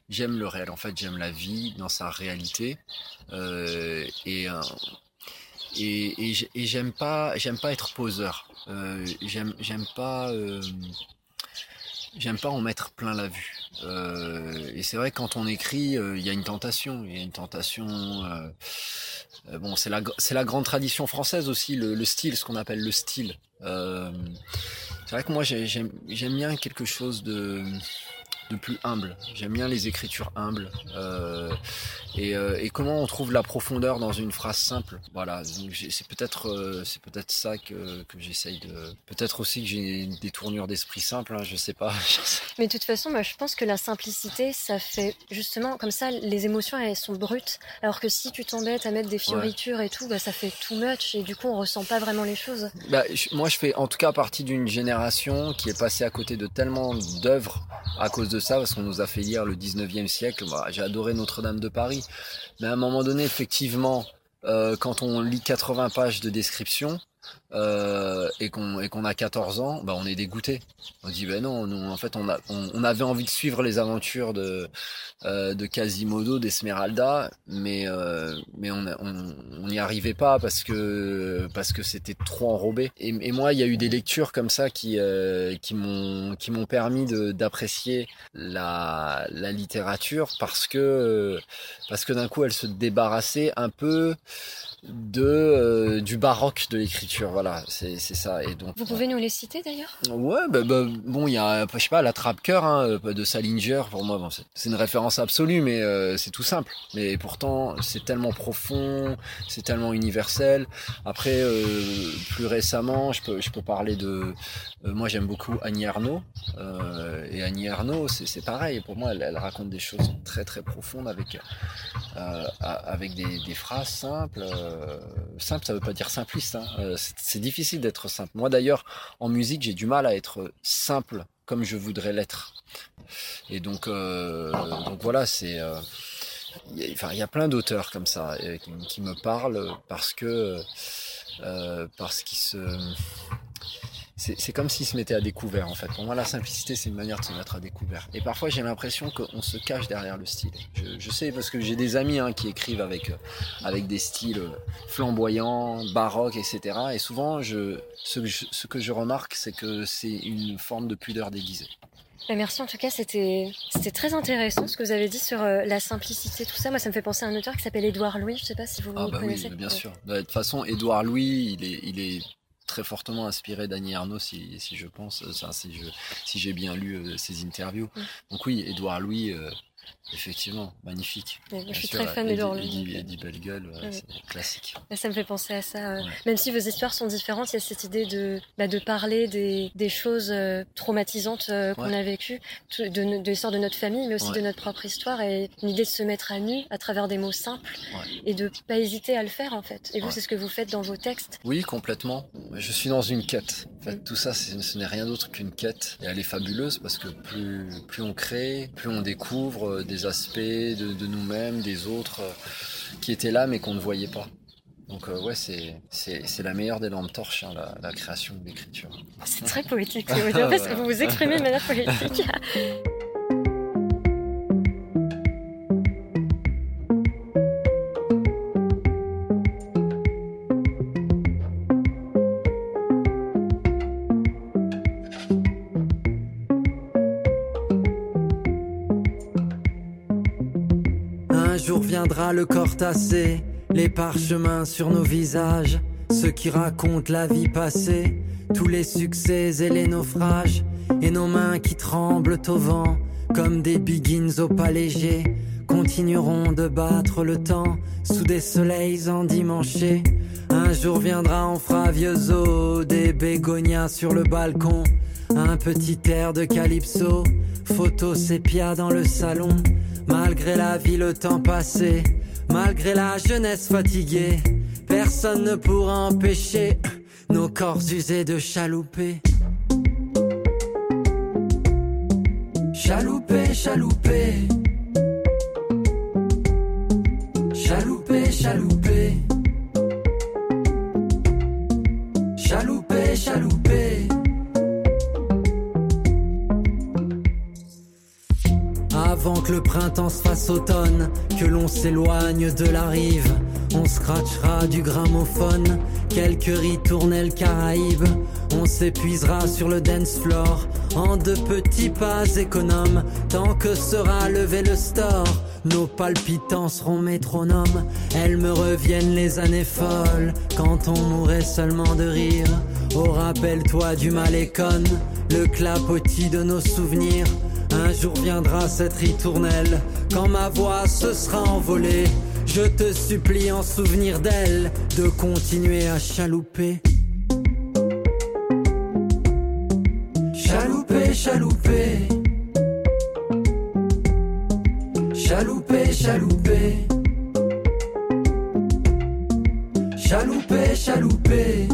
j'aime le réel. En fait, j'aime la vie dans sa réalité. Euh, et, euh, et, j'aime pas, j'aime pas être poseur. J'aime, j'aime pas, j'aime pas en mettre plein la vue. et c'est vrai que quand on écrit, il y a une tentation. Il y a une tentation. bon, c'est la, c'est la grande tradition française aussi, le style, ce qu'on appelle le style. Euh, c'est vrai que moi j'aime bien quelque chose de, de plus humble. J'aime bien les écritures humbles. Euh, et, euh, et, comment on trouve la profondeur dans une phrase simple. Voilà, c'est peut-être euh, c'est peut-être ça que, que j'essaye de. Peut-être aussi que j'ai des tournures d'esprit simples. Hein, je sais pas. Mais de toute façon, moi, je pense que la simplicité, ça fait justement comme ça, les émotions elles sont brutes. Alors que si tu t'embêtes à mettre des fioritures ouais. et tout, bah, ça fait too much et du coup on ressent pas vraiment les choses. Bah, moi, je fais en tout cas partie d'une génération qui est passée à côté de tellement d'œuvres à cause de ça, parce qu'on nous a fait lire le 19e siècle. Bah, j'ai adoré Notre-Dame de Paris. Mais à un moment donné, effectivement, euh, quand on lit 80 pages de description euh, et qu'on et qu'on a 14 ans, bah on est dégoûté. On dit ben non, nous, en fait on a on, on, avait envie de suivre les aventures de euh, de Quasimodo, d'Esmeralda, mais euh, mais on n'y arrivait pas parce que parce que c'était trop enrobé. Et, et, moi, il y a eu des lectures comme ça qui euh, qui m'ont qui m'ont permis d'apprécier la la littérature parce que parce que d'un coup elle se débarrassait un peu de euh, du baroque de l'écriture voilà c'est c'est ça et donc vous pouvez nous les citer d'ailleurs? Ouais bah, bah, bon il y a je sais pas la trappe cœur hein, de Salinger pour moi bon, c'est une référence absolue mais euh, c'est tout simple mais pourtant c'est tellement profond c'est tellement universel après euh, plus récemment je peux je peux parler de euh, moi j'aime beaucoup Annie Arnaud et Annie Arnaud c'est pareil pour moi elle, elle, raconte des choses très très profondes avec avec des, des phrases simples euh, simple, ça veut pas dire simpliste. Hein. Euh, c'est difficile d'être simple. Moi d'ailleurs, en musique, j'ai du mal à être simple comme je voudrais l'être. Et donc, euh, donc voilà, c'est. Il y, enfin, y a plein d'auteurs comme ça qui, qui, me parlent parce que parce qu'ils se c'est comme s'ils se mettaient à découvert en fait. Pour moi, la simplicité, c'est une manière de se mettre à découvert. Et parfois, j'ai l'impression qu'on se cache derrière le style. Je, je sais parce que j'ai des amis hein, qui écrivent avec avec des styles flamboyants, baroques, etc. Et souvent, je, ce, que je, ce que je remarque, c'est que c'est une forme de pudeur déguisée. Merci en tout cas, c'était très intéressant ce que vous avez dit sur euh, la simplicité, tout ça. Moi, ça me fait penser à un auteur qui s'appelle Édouard Louis. Je sais pas si vous, ah, vous bah connaissez. Oui, bien sûr. De toute façon, Édouard Louis, il est, il est très fortement inspiré d'Annie Arnaud si, si je pense, si je si j'ai bien lu euh, ses interviews. Mm. Donc oui, Édouard Louis, euh, effectivement, magnifique. Ouais, je suis sûr, très fan d'Édouard Louis. Eddie, Eddie Bellegueule, ouais, ouais. c'est classique. Ça me fait penser à ça. Euh, même si vos histoires sont différentes, il y a cette idée de bah, de parler des, des choses euh, traumatisantes euh, qu'on a vécues, de, de, de l'histoire de notre famille, mais aussi de notre propre histoire, et une idée de se mettre à nu à travers des mots simples et de pas hésiter à le faire en fait. Et vous, c'est ce que vous faites dans vos textes? Oui, complètement. Je suis dans une quête. En fait, mm. tout ça, ce n'est rien d'autre qu'une quête. Et elle est fabuleuse parce que plus, plus on crée, plus on découvre des aspects de, de nous-mêmes, des autres, euh, qui étaient là mais qu'on ne voyait pas. Donc euh, ouais, c'est, c'est, c'est la meilleure des lampes torches, hein, la, la création de l'écriture. C'est très poétique. Vous vous exprimez de manière poétique. Viendra le corps tassé, les parchemins sur nos visages, ceux qui racontent la vie passée, tous les succès et les naufrages, et nos mains qui tremblent au vent, comme des biggins au pas léger, continueront de battre le temps sous des soleils endimanchés. Un jour viendra, vieux os, des bégonias sur le balcon, un petit air de calypso, photo sépia dans le salon. Malgré la vie, le temps passé, malgré la jeunesse fatiguée, personne ne pourra empêcher nos corps usés de chalouper. Chalouper, chalouper. Chalouper, chalouper. Se fasse automne, que l'on s'éloigne de la rive, on scratchera du gramophone, quelques ritournelles caraïbes, on s'épuisera sur le dance floor, en de petits pas économes, tant que sera levé le store. Nos palpitants seront métronomes, elles me reviennent les années folles, quand on mourrait seulement de rire. Oh rappelle-toi du malécon, le clapotis de nos souvenirs. Un jour viendra cette ritournelle, quand ma voix se sera envolée. Je te supplie en souvenir d'elle, de continuer à chalouper. Chalouper, chalouper. Chalouper, chalouper. Chalouper, chalouper.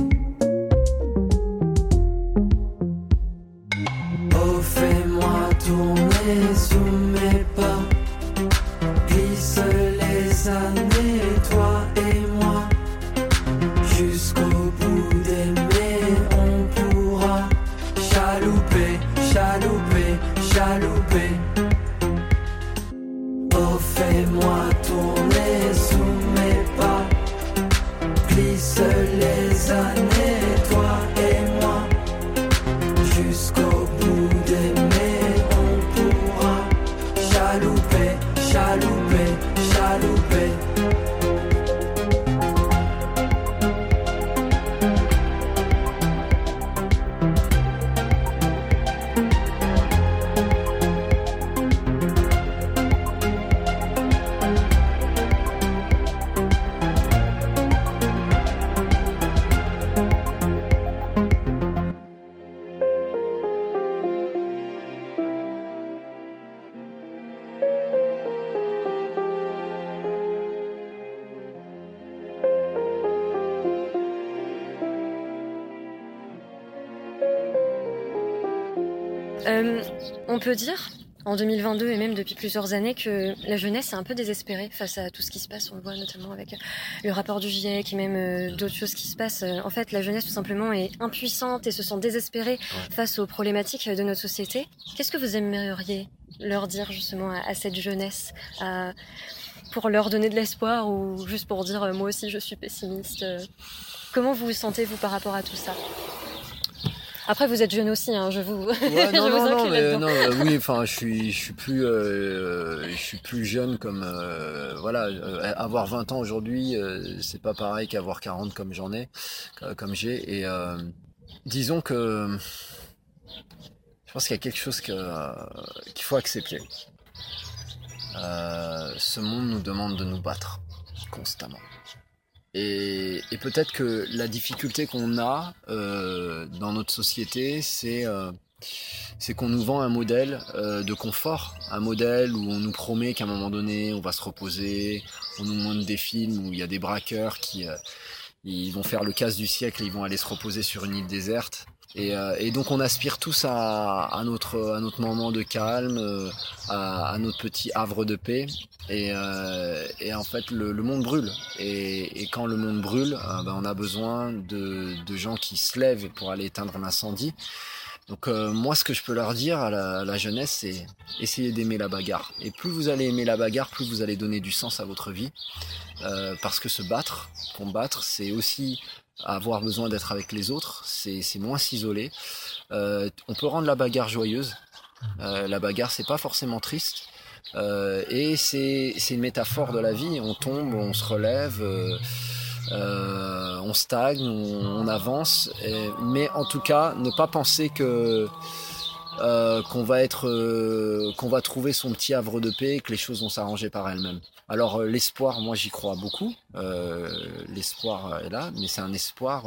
Euh, on peut dire, en 2022 et même depuis plusieurs années, que la jeunesse est un peu désespérée face à tout ce qui se passe. On le voit notamment avec le rapport du GIEC et même euh, d'autres choses qui se passent. Euh, En fait, la jeunesse tout simplement est impuissante et se sent désespérée face aux problématiques de notre société. Qu'est-ce que vous aimeriez leur dire justement à, à cette jeunesse à- pour leur donner de l'espoir ou juste pour dire euh, moi aussi je suis pessimiste euh, Comment vous vous sentez vous par rapport à tout ça? Après vous êtes jeune aussi, hein, je vous, Ouais, je non, vous non, mais non, euh, oui, enfin, je suis, je suis plus, euh, je suis plus jeune comme, euh, voilà, avoir 20 ans aujourd'hui, c'est pas pareil qu'avoir 40 comme j'en ai, comme j'ai, et disons que je pense qu'il y a quelque chose que, qu'il faut accepter. Ce monde nous demande de nous battre constamment. Et, peut-être que la difficulté qu'on a euh, dans notre société, c'est euh, c'est qu'on nous vend un modèle euh, de confort, un modèle où on nous promet qu'à un moment donné, on va se reposer, on nous montre des films où il y a des braqueurs qui vont faire le casse du siècle et ils vont aller se reposer sur une île déserte. Et, euh, et donc on aspire tous à, à, notre, à notre moment de calme, euh, à, à notre petit havre de paix. Et, euh, et en fait, le, le, monde brûle. Et, et quand le monde brûle, euh, ben, on a besoin de, de gens qui se lèvent pour aller éteindre l'incendie. Donc euh, moi, ce que je peux leur dire à la, à la jeunesse, c'est essayer d'aimer la bagarre. Et plus vous allez aimer la bagarre, plus vous allez donner du sens à votre vie. Parce que se battre, combattre, c'est aussi avoir besoin d'être avec les autres, c'est moins s'isoler. Euh, on peut rendre la bagarre joyeuse. Euh, la bagarre, c'est pas forcément triste. Euh, et c'est une métaphore de la vie. On tombe, on se relève. Euh, on stagne, on, avance, mais en tout cas, ne pas penser que euh, qu'on va être, euh, qu'on va trouver son petit havre de paix, et que les choses vont s'arranger par elles-mêmes. Alors l'espoir, moi j'y crois beaucoup. l'espoir est là, mais c'est un espoir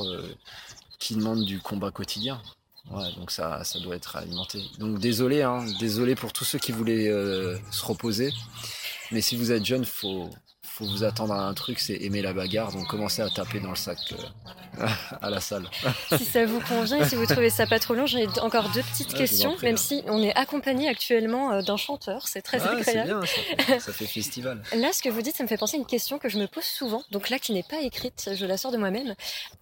qui demande du combat quotidien. Ouais, donc ça, ça doit être alimenté. Donc désolé, hein, désolé pour tous ceux qui voulaient se reposer. Mais si vous êtes jeune, faut, faut vous attendre à un truc, c'est aimer la bagarre, donc commencez à taper dans le sac euh, à la salle. si ça vous convient et si vous trouvez ça pas trop long, j'ai encore deux petites Ouais, questions, même si on est accompagné actuellement euh, d'un chanteur, c'est très Ah, agréable. bien, ça fait, ça fait festival. Là, ce que vous dites, ça me fait penser à une question que je me pose souvent, donc là qui n'est pas écrite, je la sors de moi-même.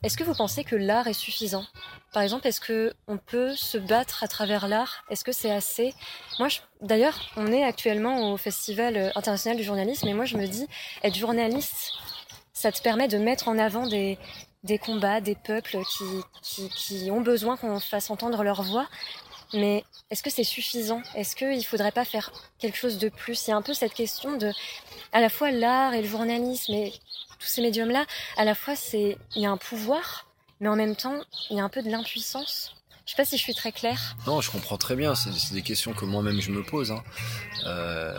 Est-ce que vous pensez que l'art est suffisant? Par exemple, est-ce que on peut se battre à travers l'art? Est-ce que c'est assez? Moi, je- d'ailleurs, on est actuellement au Festival euh, international du journalisme, et moi je me dis, être journaliste, ça te permet de mettre en avant des, des combats, des peuples qui, qui, qui ont besoin qu'on fasse entendre leur voix. Mais est-ce que c'est suffisant? Est-ce qu'il ne faudrait pas faire quelque chose de plus? Il y a un peu cette question de, à la fois l'art et le journalisme et tous ces médiums-là, à la fois c'est, il y a un pouvoir, mais en même temps, il y a un peu de l'impuissance. Je sais pas si je suis très claire. Non, je comprends très bien. C'est des questions que moi-même je me pose. Hein. Euh,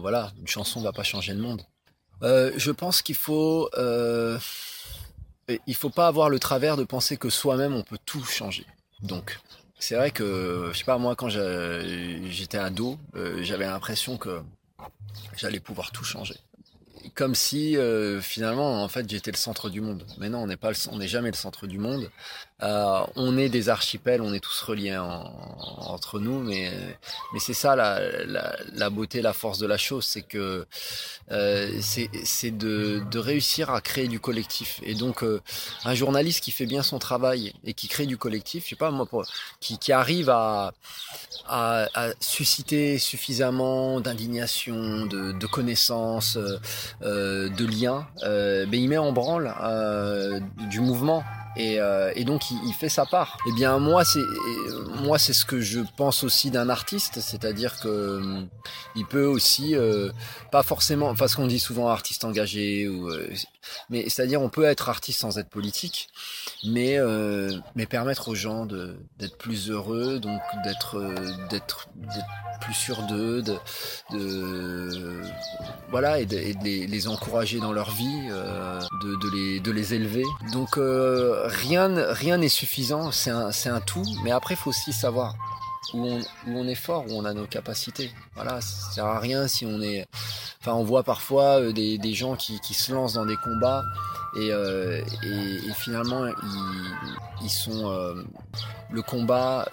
voilà, une chanson va pas changer le monde. Euh, je pense qu'il faut, euh, il faut pas avoir le travers de penser que soi-même on peut tout changer. Donc, c'est vrai que, je sais pas moi, quand j'étais ado, euh, j'avais l'impression que j'allais pouvoir tout changer. Comme si finalement, en fait, j'étais le centre du monde. Mais non, on n'est jamais le centre du monde. Euh, on est des archipels, on est tous reliés en- entre nous, mais mais c'est ça la, la, la beauté, la force de la chose, c'est que euh, c'est de, de réussir à créer du collectif. Et donc euh, un journaliste qui fait bien son travail et qui crée du collectif, je sais pas moi, pour, qui qui arrive à à, à susciter suffisamment d'indignation, de, de connaissances, euh, euh, de liens, euh, ben il met en branle du mouvement et, euh, et donc il, il fait sa part. Eh bien moi c'est moi c'est ce que je pense aussi d'un artiste, c'est-à-dire que hum, il peut aussi euh, pas forcément parce qu'on dit souvent artiste engagé ou euh, mais c'est-à-dire on peut être artiste sans être politique, mais euh, mais permettre aux gens de d'être plus heureux, donc d'être euh, d'être plus sûr d'eux, de, de voilà et de, et de les, les encourager dans leur vie, euh, de, de les de les élever. Donc euh, rien rien n'est suffisant, c'est un c'est un tout, mais après faut aussi savoir où on, où on est fort, où on a nos capacités. Voilà, ça sert à rien si on est. On voit parfois euh, des, gens qui, se lancent dans des combats et, euh, finalement ils, euh, le combat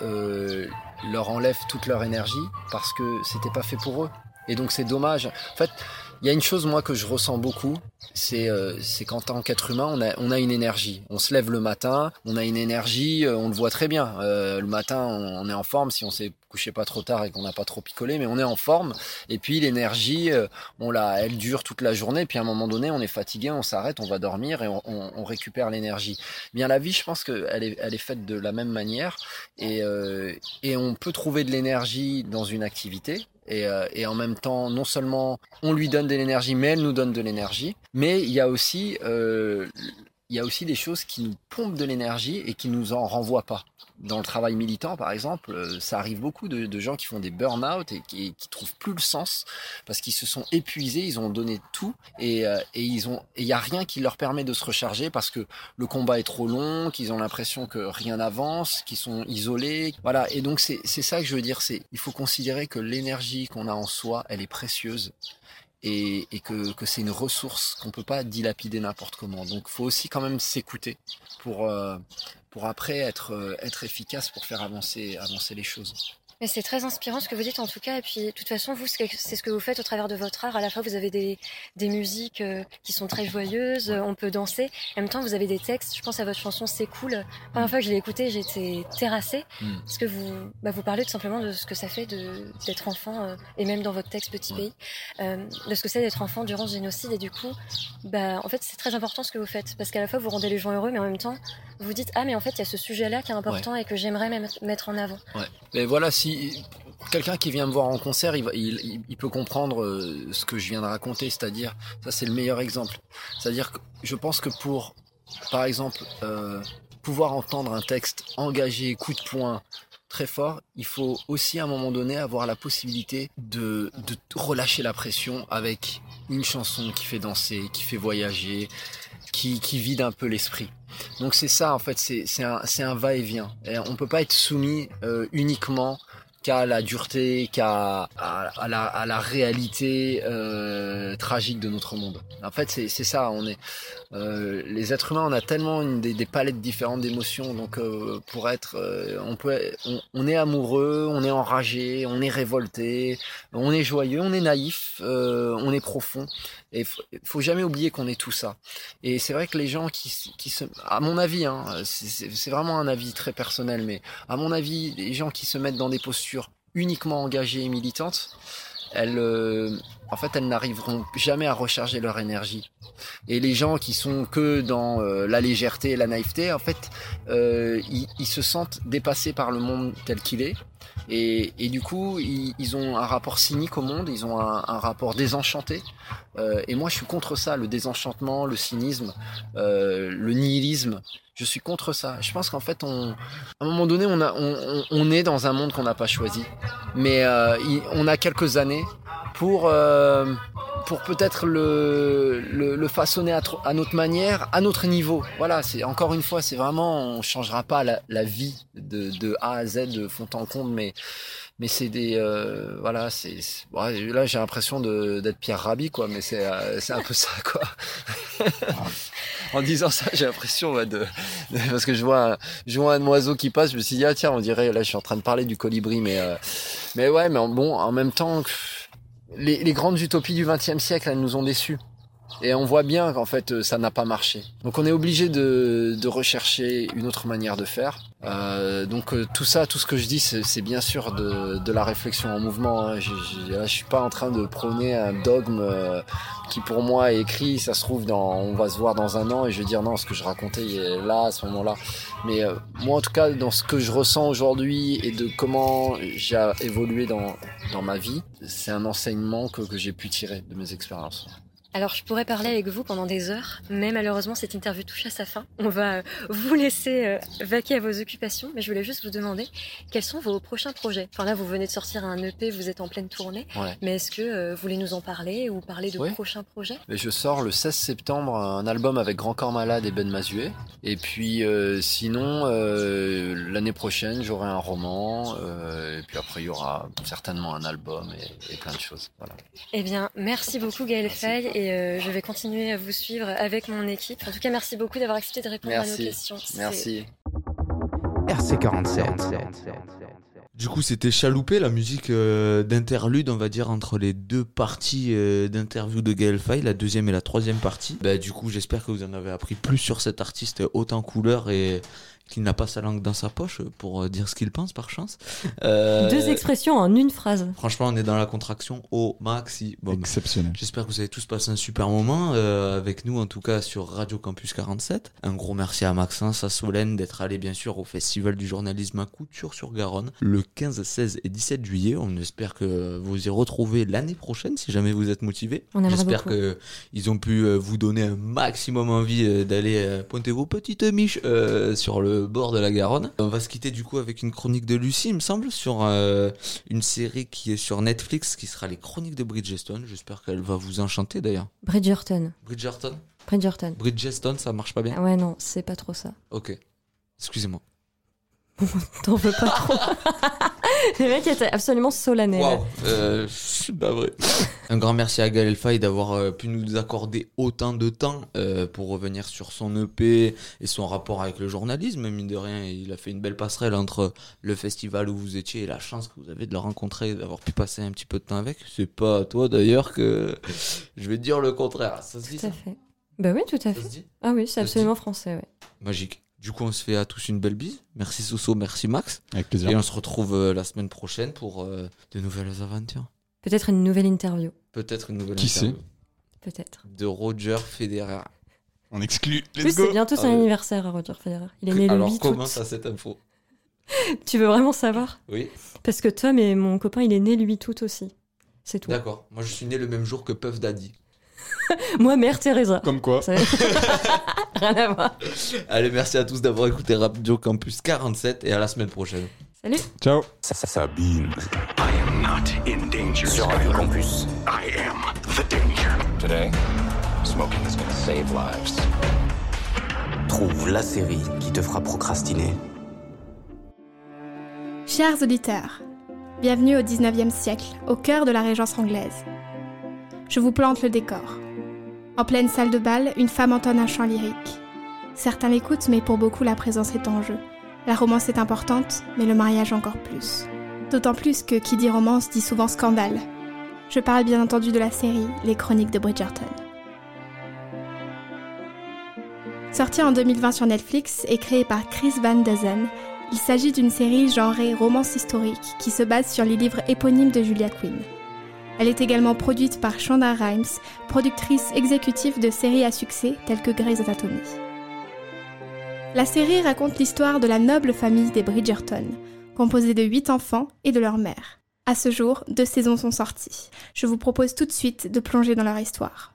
leur enlève toute leur énergie parce que c'était pas fait pour eux. Et donc c'est dommage. En fait, il y a une chose moi que je ressens beaucoup, c'est euh, qu'en tant qu'être humain, on a on a une énergie. On se lève le matin, on a une énergie, euh, on le voit très bien. Euh, le matin, on, est en forme si on s'est couché pas trop tard et qu'on n'a pas trop picolé, mais on est en forme. Et puis l'énergie, euh, on la, elle dure toute la journée. Puis à un moment donné, on est fatigué, on s'arrête, on va dormir et on, on, récupère l'énergie. Bien la vie, je pense qu'elle est elle est faite de la même manière et euh, et on peut trouver de l'énergie dans une activité. Et, euh, et en même temps, non seulement on lui donne de l'énergie, mais elle nous donne de l'énergie. Mais il y a aussi, euh, il y a aussi des choses qui nous pompent de l'énergie et qui nous en renvoient pas. Dans le travail militant, par exemple, euh, ça arrive beaucoup de, gens qui font des burn-out et qui, qui trouvent plus le sens parce qu'ils se sont épuisés, ils ont donné tout et, euh, ils ont, il y a rien qui leur permet de se recharger parce que le combat est trop long, qu'ils ont l'impression que rien n'avance, qu'ils sont isolés. Voilà. Et donc c'est c'est ça que je veux dire, c'est il faut considérer que l'énergie qu'on a en soi, elle est précieuse et, que, que c'est une ressource qu'on peut pas dilapider n'importe comment. Donc faut aussi quand même s'écouter pour, euh, pour après être, euh, être efficace pour faire avancer, avancer les choses. Mais c'est très inspirant ce que vous dites en tout cas. Et puis, de toute façon, vous, c'est ce que vous faites au travers de votre art. À la fois, vous avez des, des musiques euh, qui sont très joyeuses, euh, on peut danser. En même temps, vous avez des textes. Je pense à votre chanson C'est cool. La première fois que je l'ai écoutée, j'étais terrassée. Mm. Parce que vous, bah, vous parlez tout simplement de ce que ça fait d'être enfant, euh, et même dans votre texte Petit. Pays, euh, de ce que c'est d'être enfant durant ce génocide. Et du coup, bah, en fait, c'est très important ce que vous faites. Parce qu'à la fois, vous rendez les gens heureux, mais en même temps, vous dites Ah, mais en fait, il y a ce sujet-là qui est important et que j'aimerais même mettre en avant. Ouais. Mais voilà, si quelqu'un qui vient me voir en concert, il, peut comprendre euh, ce que je viens de raconter, c'est-à-dire, ça c'est le meilleur exemple. C'est-à-dire que je pense que pour, par exemple, euh, pouvoir entendre un texte engagé, coup de poing, très fort, il faut aussi à un moment donné avoir la possibilité de, relâcher la pression avec une chanson qui fait danser, qui fait voyager, qui, vide un peu l'esprit. Donc c'est ça en fait, c'est c'est un, c'est un va-et-vient. Et on peut pas être soumis euh, uniquement qu'à la dureté, qu'à à, à la, à la réalité euh, tragique de notre monde. En fait, c'est c'est ça. On est euh, les êtres humains, on a tellement une, des, des palettes différentes d'émotions. Donc, euh, pour être, euh, on peut, on, est amoureux, on est enragé, on est révolté, on est joyeux, on est naïf, euh, on est profond. Et faut, jamais oublier qu'on est tout ça. Et c'est vrai que les gens qui, qui se, à mon avis, hein, c'est c'est vraiment un avis très personnel, mais à mon avis, les gens qui se mettent dans des postures uniquement engagées et militantes, elles, euh, en fait, elles n'arriveront jamais à recharger leur énergie. Et les gens qui sont que dans euh, la légèreté et la naïveté, en fait, euh, ils, se sentent dépassés par le monde tel qu'il est. Et, du coup, ils, ont un rapport cynique au monde, ils ont un, rapport désenchanté. Euh, et moi, je suis contre ça, le désenchantement, le cynisme, le nihilisme. Je suis contre ça. Je pense qu'en fait, à un moment donné, on, est dans un monde qu'on n'a pas choisi. Mais on a quelques années pour, pour peut-être le, le, le façonner à, à notre manière, à notre niveau. Voilà, c'est encore une fois, c'est vraiment, on changera pas la, la vie de, de A à Z, de fond en comble, mais mais c'est des euh, voilà c'est là j'ai l'impression d'être Pierre Rabhi quoi mais c'est euh, c'est un peu ça quoi en disant ça j'ai l'impression de, parce que je vois un, je vois un oiseau qui passe je me suis dit ah tiens on dirait là je suis en train de parler du colibri mais euh, mais ouais mais bon en même temps les, grandes utopies du XXe siècle elles nous ont déçus et on voit bien qu'en fait euh, ça n'a pas marché. Donc on est obligé de, de rechercher une autre manière de faire. Euh, donc euh, tout ça, tout ce que je dis, c'est bien sûr de, de la réflexion en mouvement. Hein. Je, je, là, je suis pas en train de prôner un dogme euh, qui pour moi est écrit. Ça se trouve dans, on va se voir dans un an et je vais dire non, ce que je racontais est là à ce moment-là. Mais euh, moi en tout cas, dans ce que je ressens aujourd'hui et de comment j'ai évolué dans dans ma vie, c'est un enseignement que, que j'ai pu tirer de mes expériences. Alors, je pourrais parler avec vous pendant des heures, mais malheureusement, cette interview touche à sa fin. On va euh, vous laisser euh, vaquer à vos occupations, mais je voulais juste vous demander quels sont vos prochains projets? Enfin là, vous venez de sortir un EP, vous êtes en pleine tournée, Ouais. mais est-ce que euh, vous voulez nous en parler ou parler de prochains projets? Et je sors le 16 septembre un album avec Grand Corps Malade et Ben Mazué. Et puis euh, sinon, euh, l'année prochaine, j'aurai un roman. euh, et puis après, il y aura certainement un album et, et plein de choses. Voilà. Eh bien, merci beaucoup Gaël. Faye et euh, je vais continuer à vous suivre avec mon équipe. En tout cas, merci beaucoup d'avoir accepté de répondre à nos questions. Merci. RC47. Du coup, c'était chaloupé, la musique euh, d'interlude, on va dire, entre les deux parties euh, d'interview de Gaël Faye, la deuxième et la troisième partie. Bah, du coup, j'espère que vous en avez appris plus sur cet artiste haut en couleur et qu'il n'a pas sa langue dans sa poche pour euh, dire ce qu'il pense par chance. Euh, Deux expressions en une phrase. Franchement, on est dans la contraction au maximum. Exceptionnel. J'espère que vous avez tous passé un super moment euh, avec nous, en tout cas sur Radio Campus 47. Un gros merci à Maxence, à Solène d'être allé bien sûr au Festival du journalisme à Couture-sur-Garonne le 15, 16 et 17 juillet. On espère que vous y retrouvez l'année prochaine si jamais vous êtes motivés. J'espère beaucoup. que ils ont pu vous donner un maximum envie d'aller pointer vos petites miches euh, sur le bord de la Garonne. On va se quitter du coup avec une chronique de Lucie, il me semble, sur euh, une série qui est sur Netflix, qui sera les chroniques de Bridgestone. J'espère qu'elle va vous enchanter d'ailleurs. Bridgerton. Bridgerton? Bridgerton. Bridgestone, ça marche pas bien? Ah ouais, non, c'est pas trop ça. Ok. Excusez-moi. T'en veux pas trop. Le mec était absolument solennel. Waouh, euh, c'est pas vrai. Un grand merci à Gaël Faye d'avoir euh, pu nous accorder autant de temps euh, pour revenir sur son EP et son rapport avec le journalisme. Mine de rien, il a fait une belle passerelle entre le festival où vous étiez et la chance que vous avez de le rencontrer, d'avoir pu passer un petit peu de temps avec. C'est pas à toi d'ailleurs que je vais te dire le contraire. Ça se dit Tout à ça fait. Bah oui, tout à Ça fait. Ah oui, c'est absolument français, ouais. Magique. Du coup, on se fait à tous une belle bise. Merci Soso, merci Max. Avec plaisir. Et on se retrouve euh, la semaine prochaine pour euh, de nouvelles aventures. Peut-être une nouvelle interview. Peut-être une nouvelle Qui interview Peut-être. de Roger Federer. On exclut. En plus, Let's c'est bientôt son Ah anniversaire à Roger Federer. Il est né le Alors 8 comment août. ça cette info Tu veux vraiment savoir Oui, Parce que Tom et mon copain, il est né le 8 août aussi. C'est tout. d'accord. Moi je suis né le même jour que Puff Daddy. Moi, mère Teresa. Comme quoi. Ça- Rien à voir. Allez, merci à tous d'avoir écouté Radio Campus 47 et à la semaine prochaine. Salut. Ciao. Sabine. I am not in danger. Sur Radio Campus. I am the danger. Today, smoking is gonna save lives. Trouve la série qui te fera procrastiner. Chers auditeurs, bienvenue au 19e siècle, au cœur de la Régence anglaise. Je vous plante le décor. En pleine salle de bal, une femme entonne un chant lyrique. Certains l'écoutent, mais pour beaucoup, la présence est en jeu. La romance est importante, mais le mariage encore plus. D'autant plus que qui dit romance dit souvent scandale. Je parle bien entendu de la série Les Chroniques de Bridgerton. Sortie en 2020 sur Netflix et créée par Chris Van Duzen, il s'agit d'une série genrée romance historique qui se base sur les livres éponymes de Julia Quinn. Elle est également produite par Shonda Rhimes, productrice exécutive de séries à succès telles que Grey's Anatomy. La série raconte l'histoire de la noble famille des Bridgerton, composée de 8 enfants et de leur mère. À ce jour, deux saisons sont sorties. Je vous propose tout de suite de plonger dans leur histoire.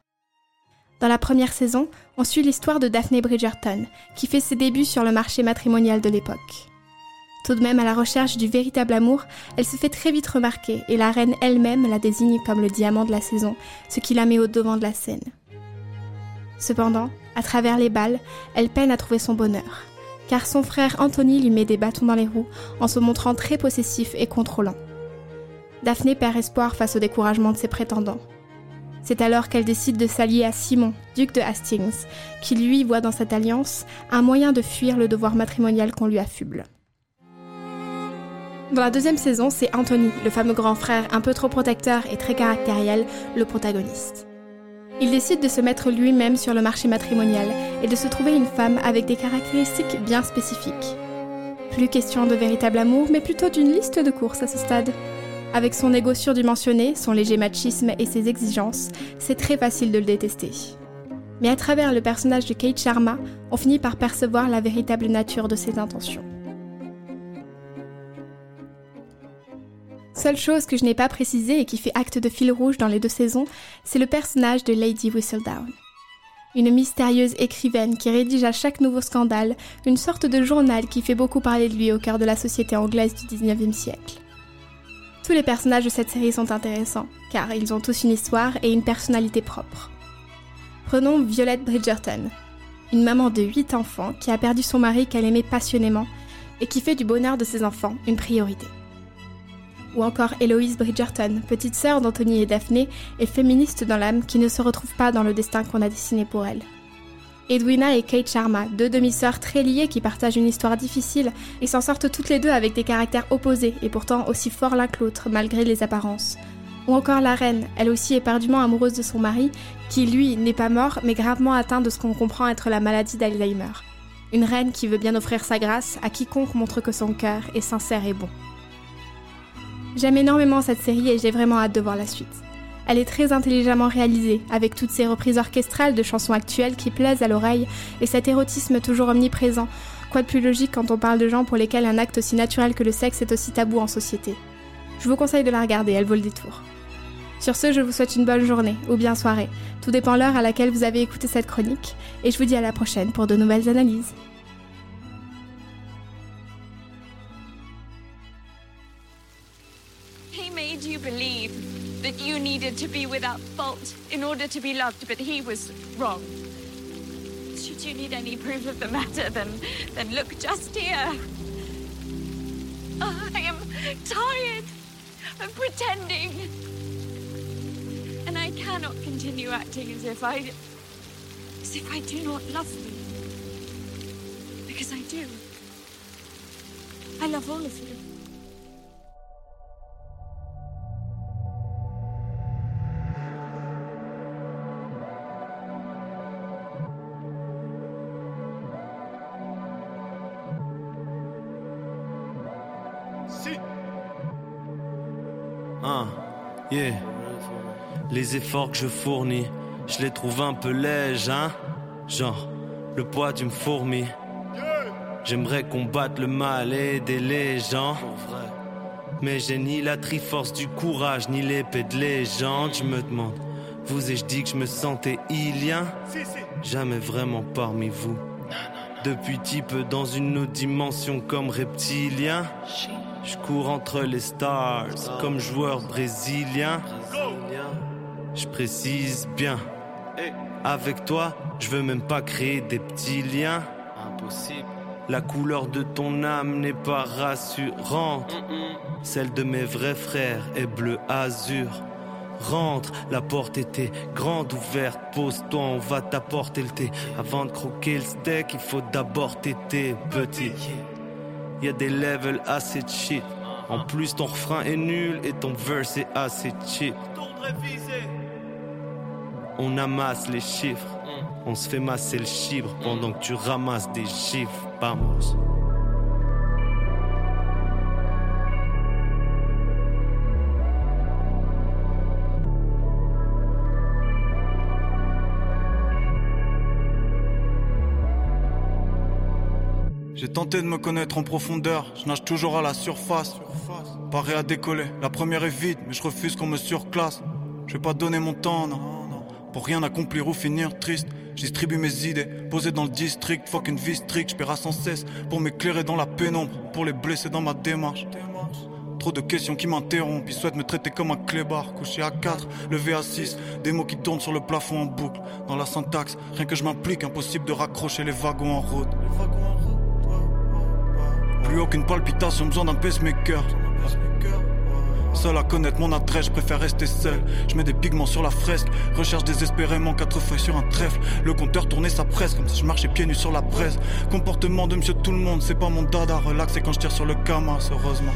Dans la première saison, on suit l'histoire de Daphne Bridgerton, qui fait ses débuts sur le marché matrimonial de l'époque. Tout de même à la recherche du véritable amour, elle se fait très vite remarquer et la reine elle-même la désigne comme le diamant de la saison, ce qui la met au devant de la scène. Cependant, à travers les balles, elle peine à trouver son bonheur, car son frère Anthony lui met des bâtons dans les roues en se montrant très possessif et contrôlant. Daphné perd espoir face au découragement de ses prétendants. C'est alors qu'elle décide de s'allier à Simon, duc de Hastings, qui lui voit dans cette alliance un moyen de fuir le devoir matrimonial qu'on lui affuble. Dans la deuxième saison, c'est Anthony, le fameux grand frère un peu trop protecteur et très caractériel, le protagoniste. Il décide de se mettre lui-même sur le marché matrimonial et de se trouver une femme avec des caractéristiques bien spécifiques. Plus question de véritable amour, mais plutôt d'une liste de courses à ce stade. Avec son égo surdimensionné, son léger machisme et ses exigences, c'est très facile de le détester. Mais à travers le personnage de Kate Sharma, on finit par percevoir la véritable nature de ses intentions. Seule chose que je n'ai pas précisée et qui fait acte de fil rouge dans les deux saisons, c'est le personnage de Lady Whistledown. Une mystérieuse écrivaine qui rédige à chaque nouveau scandale une sorte de journal qui fait beaucoup parler de lui au cœur de la société anglaise du 19e siècle. Tous les personnages de cette série sont intéressants, car ils ont tous une histoire et une personnalité propre. Prenons Violette Bridgerton, une maman de 8 enfants qui a perdu son mari qu'elle aimait passionnément et qui fait du bonheur de ses enfants une priorité. Ou encore Héloïse Bridgerton, petite sœur d'Anthony et Daphné et féministe dans l'âme qui ne se retrouve pas dans le destin qu'on a dessiné pour elle. Edwina et Kate Sharma, deux demi-sœurs très liées qui partagent une histoire difficile et s'en sortent toutes les deux avec des caractères opposés et pourtant aussi forts l'un que l'autre malgré les apparences. Ou encore la reine, elle aussi éperdument amoureuse de son mari, qui lui n'est pas mort mais gravement atteint de ce qu'on comprend être la maladie d'Alzheimer. Une reine qui veut bien offrir sa grâce à quiconque montre que son cœur est sincère et bon. J'aime énormément cette série et j'ai vraiment hâte de voir la suite. Elle est très intelligemment réalisée, avec toutes ces reprises orchestrales de chansons actuelles qui plaisent à l'oreille et cet érotisme toujours omniprésent. Quoi de plus logique quand on parle de gens pour lesquels un acte aussi naturel que le sexe est aussi tabou en société? Je vous conseille de la regarder, elle vaut le détour. Sur ce, je vous souhaite une bonne journée, ou bien soirée. Tout dépend l'heure à laquelle vous avez écouté cette chronique, et je vous dis à la prochaine pour de nouvelles analyses. Made you believe that you needed to be without fault in order to be loved, but he was wrong. Should you need any proof of the matter, then then look just here. I am tired of pretending. And I cannot continue acting as if I. as if I do not love you. Because I do. I love all of you. Les efforts que je fournis, je les trouve un peu légers, hein. Genre, le poids d'une fourmi. J'aimerais combattre le mal et aider les gens. Mais j'ai ni la triforce du courage, ni l'épée de légende. Je me demande, vous ai-je dit que je me sentais ilien? Jamais vraiment parmi vous. Depuis peu dans une autre dimension comme reptilien. Je cours entre les stars comme joueur brésilien. Je précise bien. Avec toi, je veux même pas créer des petits liens. Impossible. La couleur de ton âme n'est pas rassurante. Celle de mes vrais frères est bleu azur. Rentre, la porte était grande ouverte. Pose-toi, on va t'apporter le thé. Avant de croquer le steak, il faut d'abord t'aider, petit. Y a des levels assez cheap. En plus, ton refrain est nul et ton verse est assez cheap. On amasse les chiffres. On se fait masser le chibre pendant que tu ramasses des chiffres. Vamos. J'ai tenté de me connaître en profondeur, je nage toujours à la surface. Paré à décoller, la première est vide, mais je refuse qu'on me surclasse. Je vais pas donner mon temps, non. Pour rien accomplir ou finir triste. Je distribue mes idées, posées dans le district, fucking vie strict, je sans cesse pour m'éclairer dans la pénombre, pour les blesser dans ma démarche. Trop de questions qui m'interrompent, ils souhaitent me traiter comme un clébard, couché à 4, levé à 6, des mots qui tournent sur le plafond en boucle, dans la syntaxe, rien que je m'implique, impossible de raccrocher les wagons en route. Plus aucune palpitation, besoin d'un pacemaker. Seul à connaître mon adresse, je préfère rester seul. Je mets des pigments sur la fresque, recherche désespérément quatre feuilles sur un trèfle. Le compteur tournait sa presse comme si je marchais pieds nus sur la braise. Comportement de monsieur tout le monde, c'est pas mon dada. Relax, c'est quand je tire sur le camas, heureusement.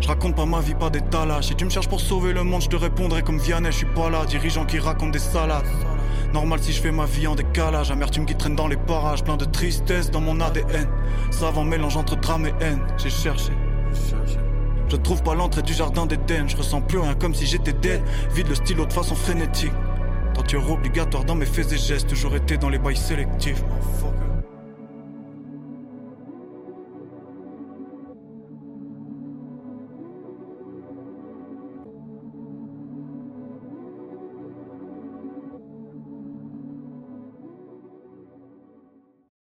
Je raconte pas ma vie, pas des. Si tu me cherches pour sauver le monde, je te répondrai comme Vianney, je suis pas là. Dirigeant qui raconte des salades. Normal si je fais ma vie en décalage. Amertume qui traîne dans les parages, plein de tristesse dans mon ADN. Savant mélange entre drame et haine. J'ai cherché. Je trouve pas l'entrée du jardin d'Éden. Je ressens plus rien comme si j'étais dead. Vide le stylo de façon frénétique. Torture obligatoire dans mes faits et gestes. Toujours été dans les bails sélectifs.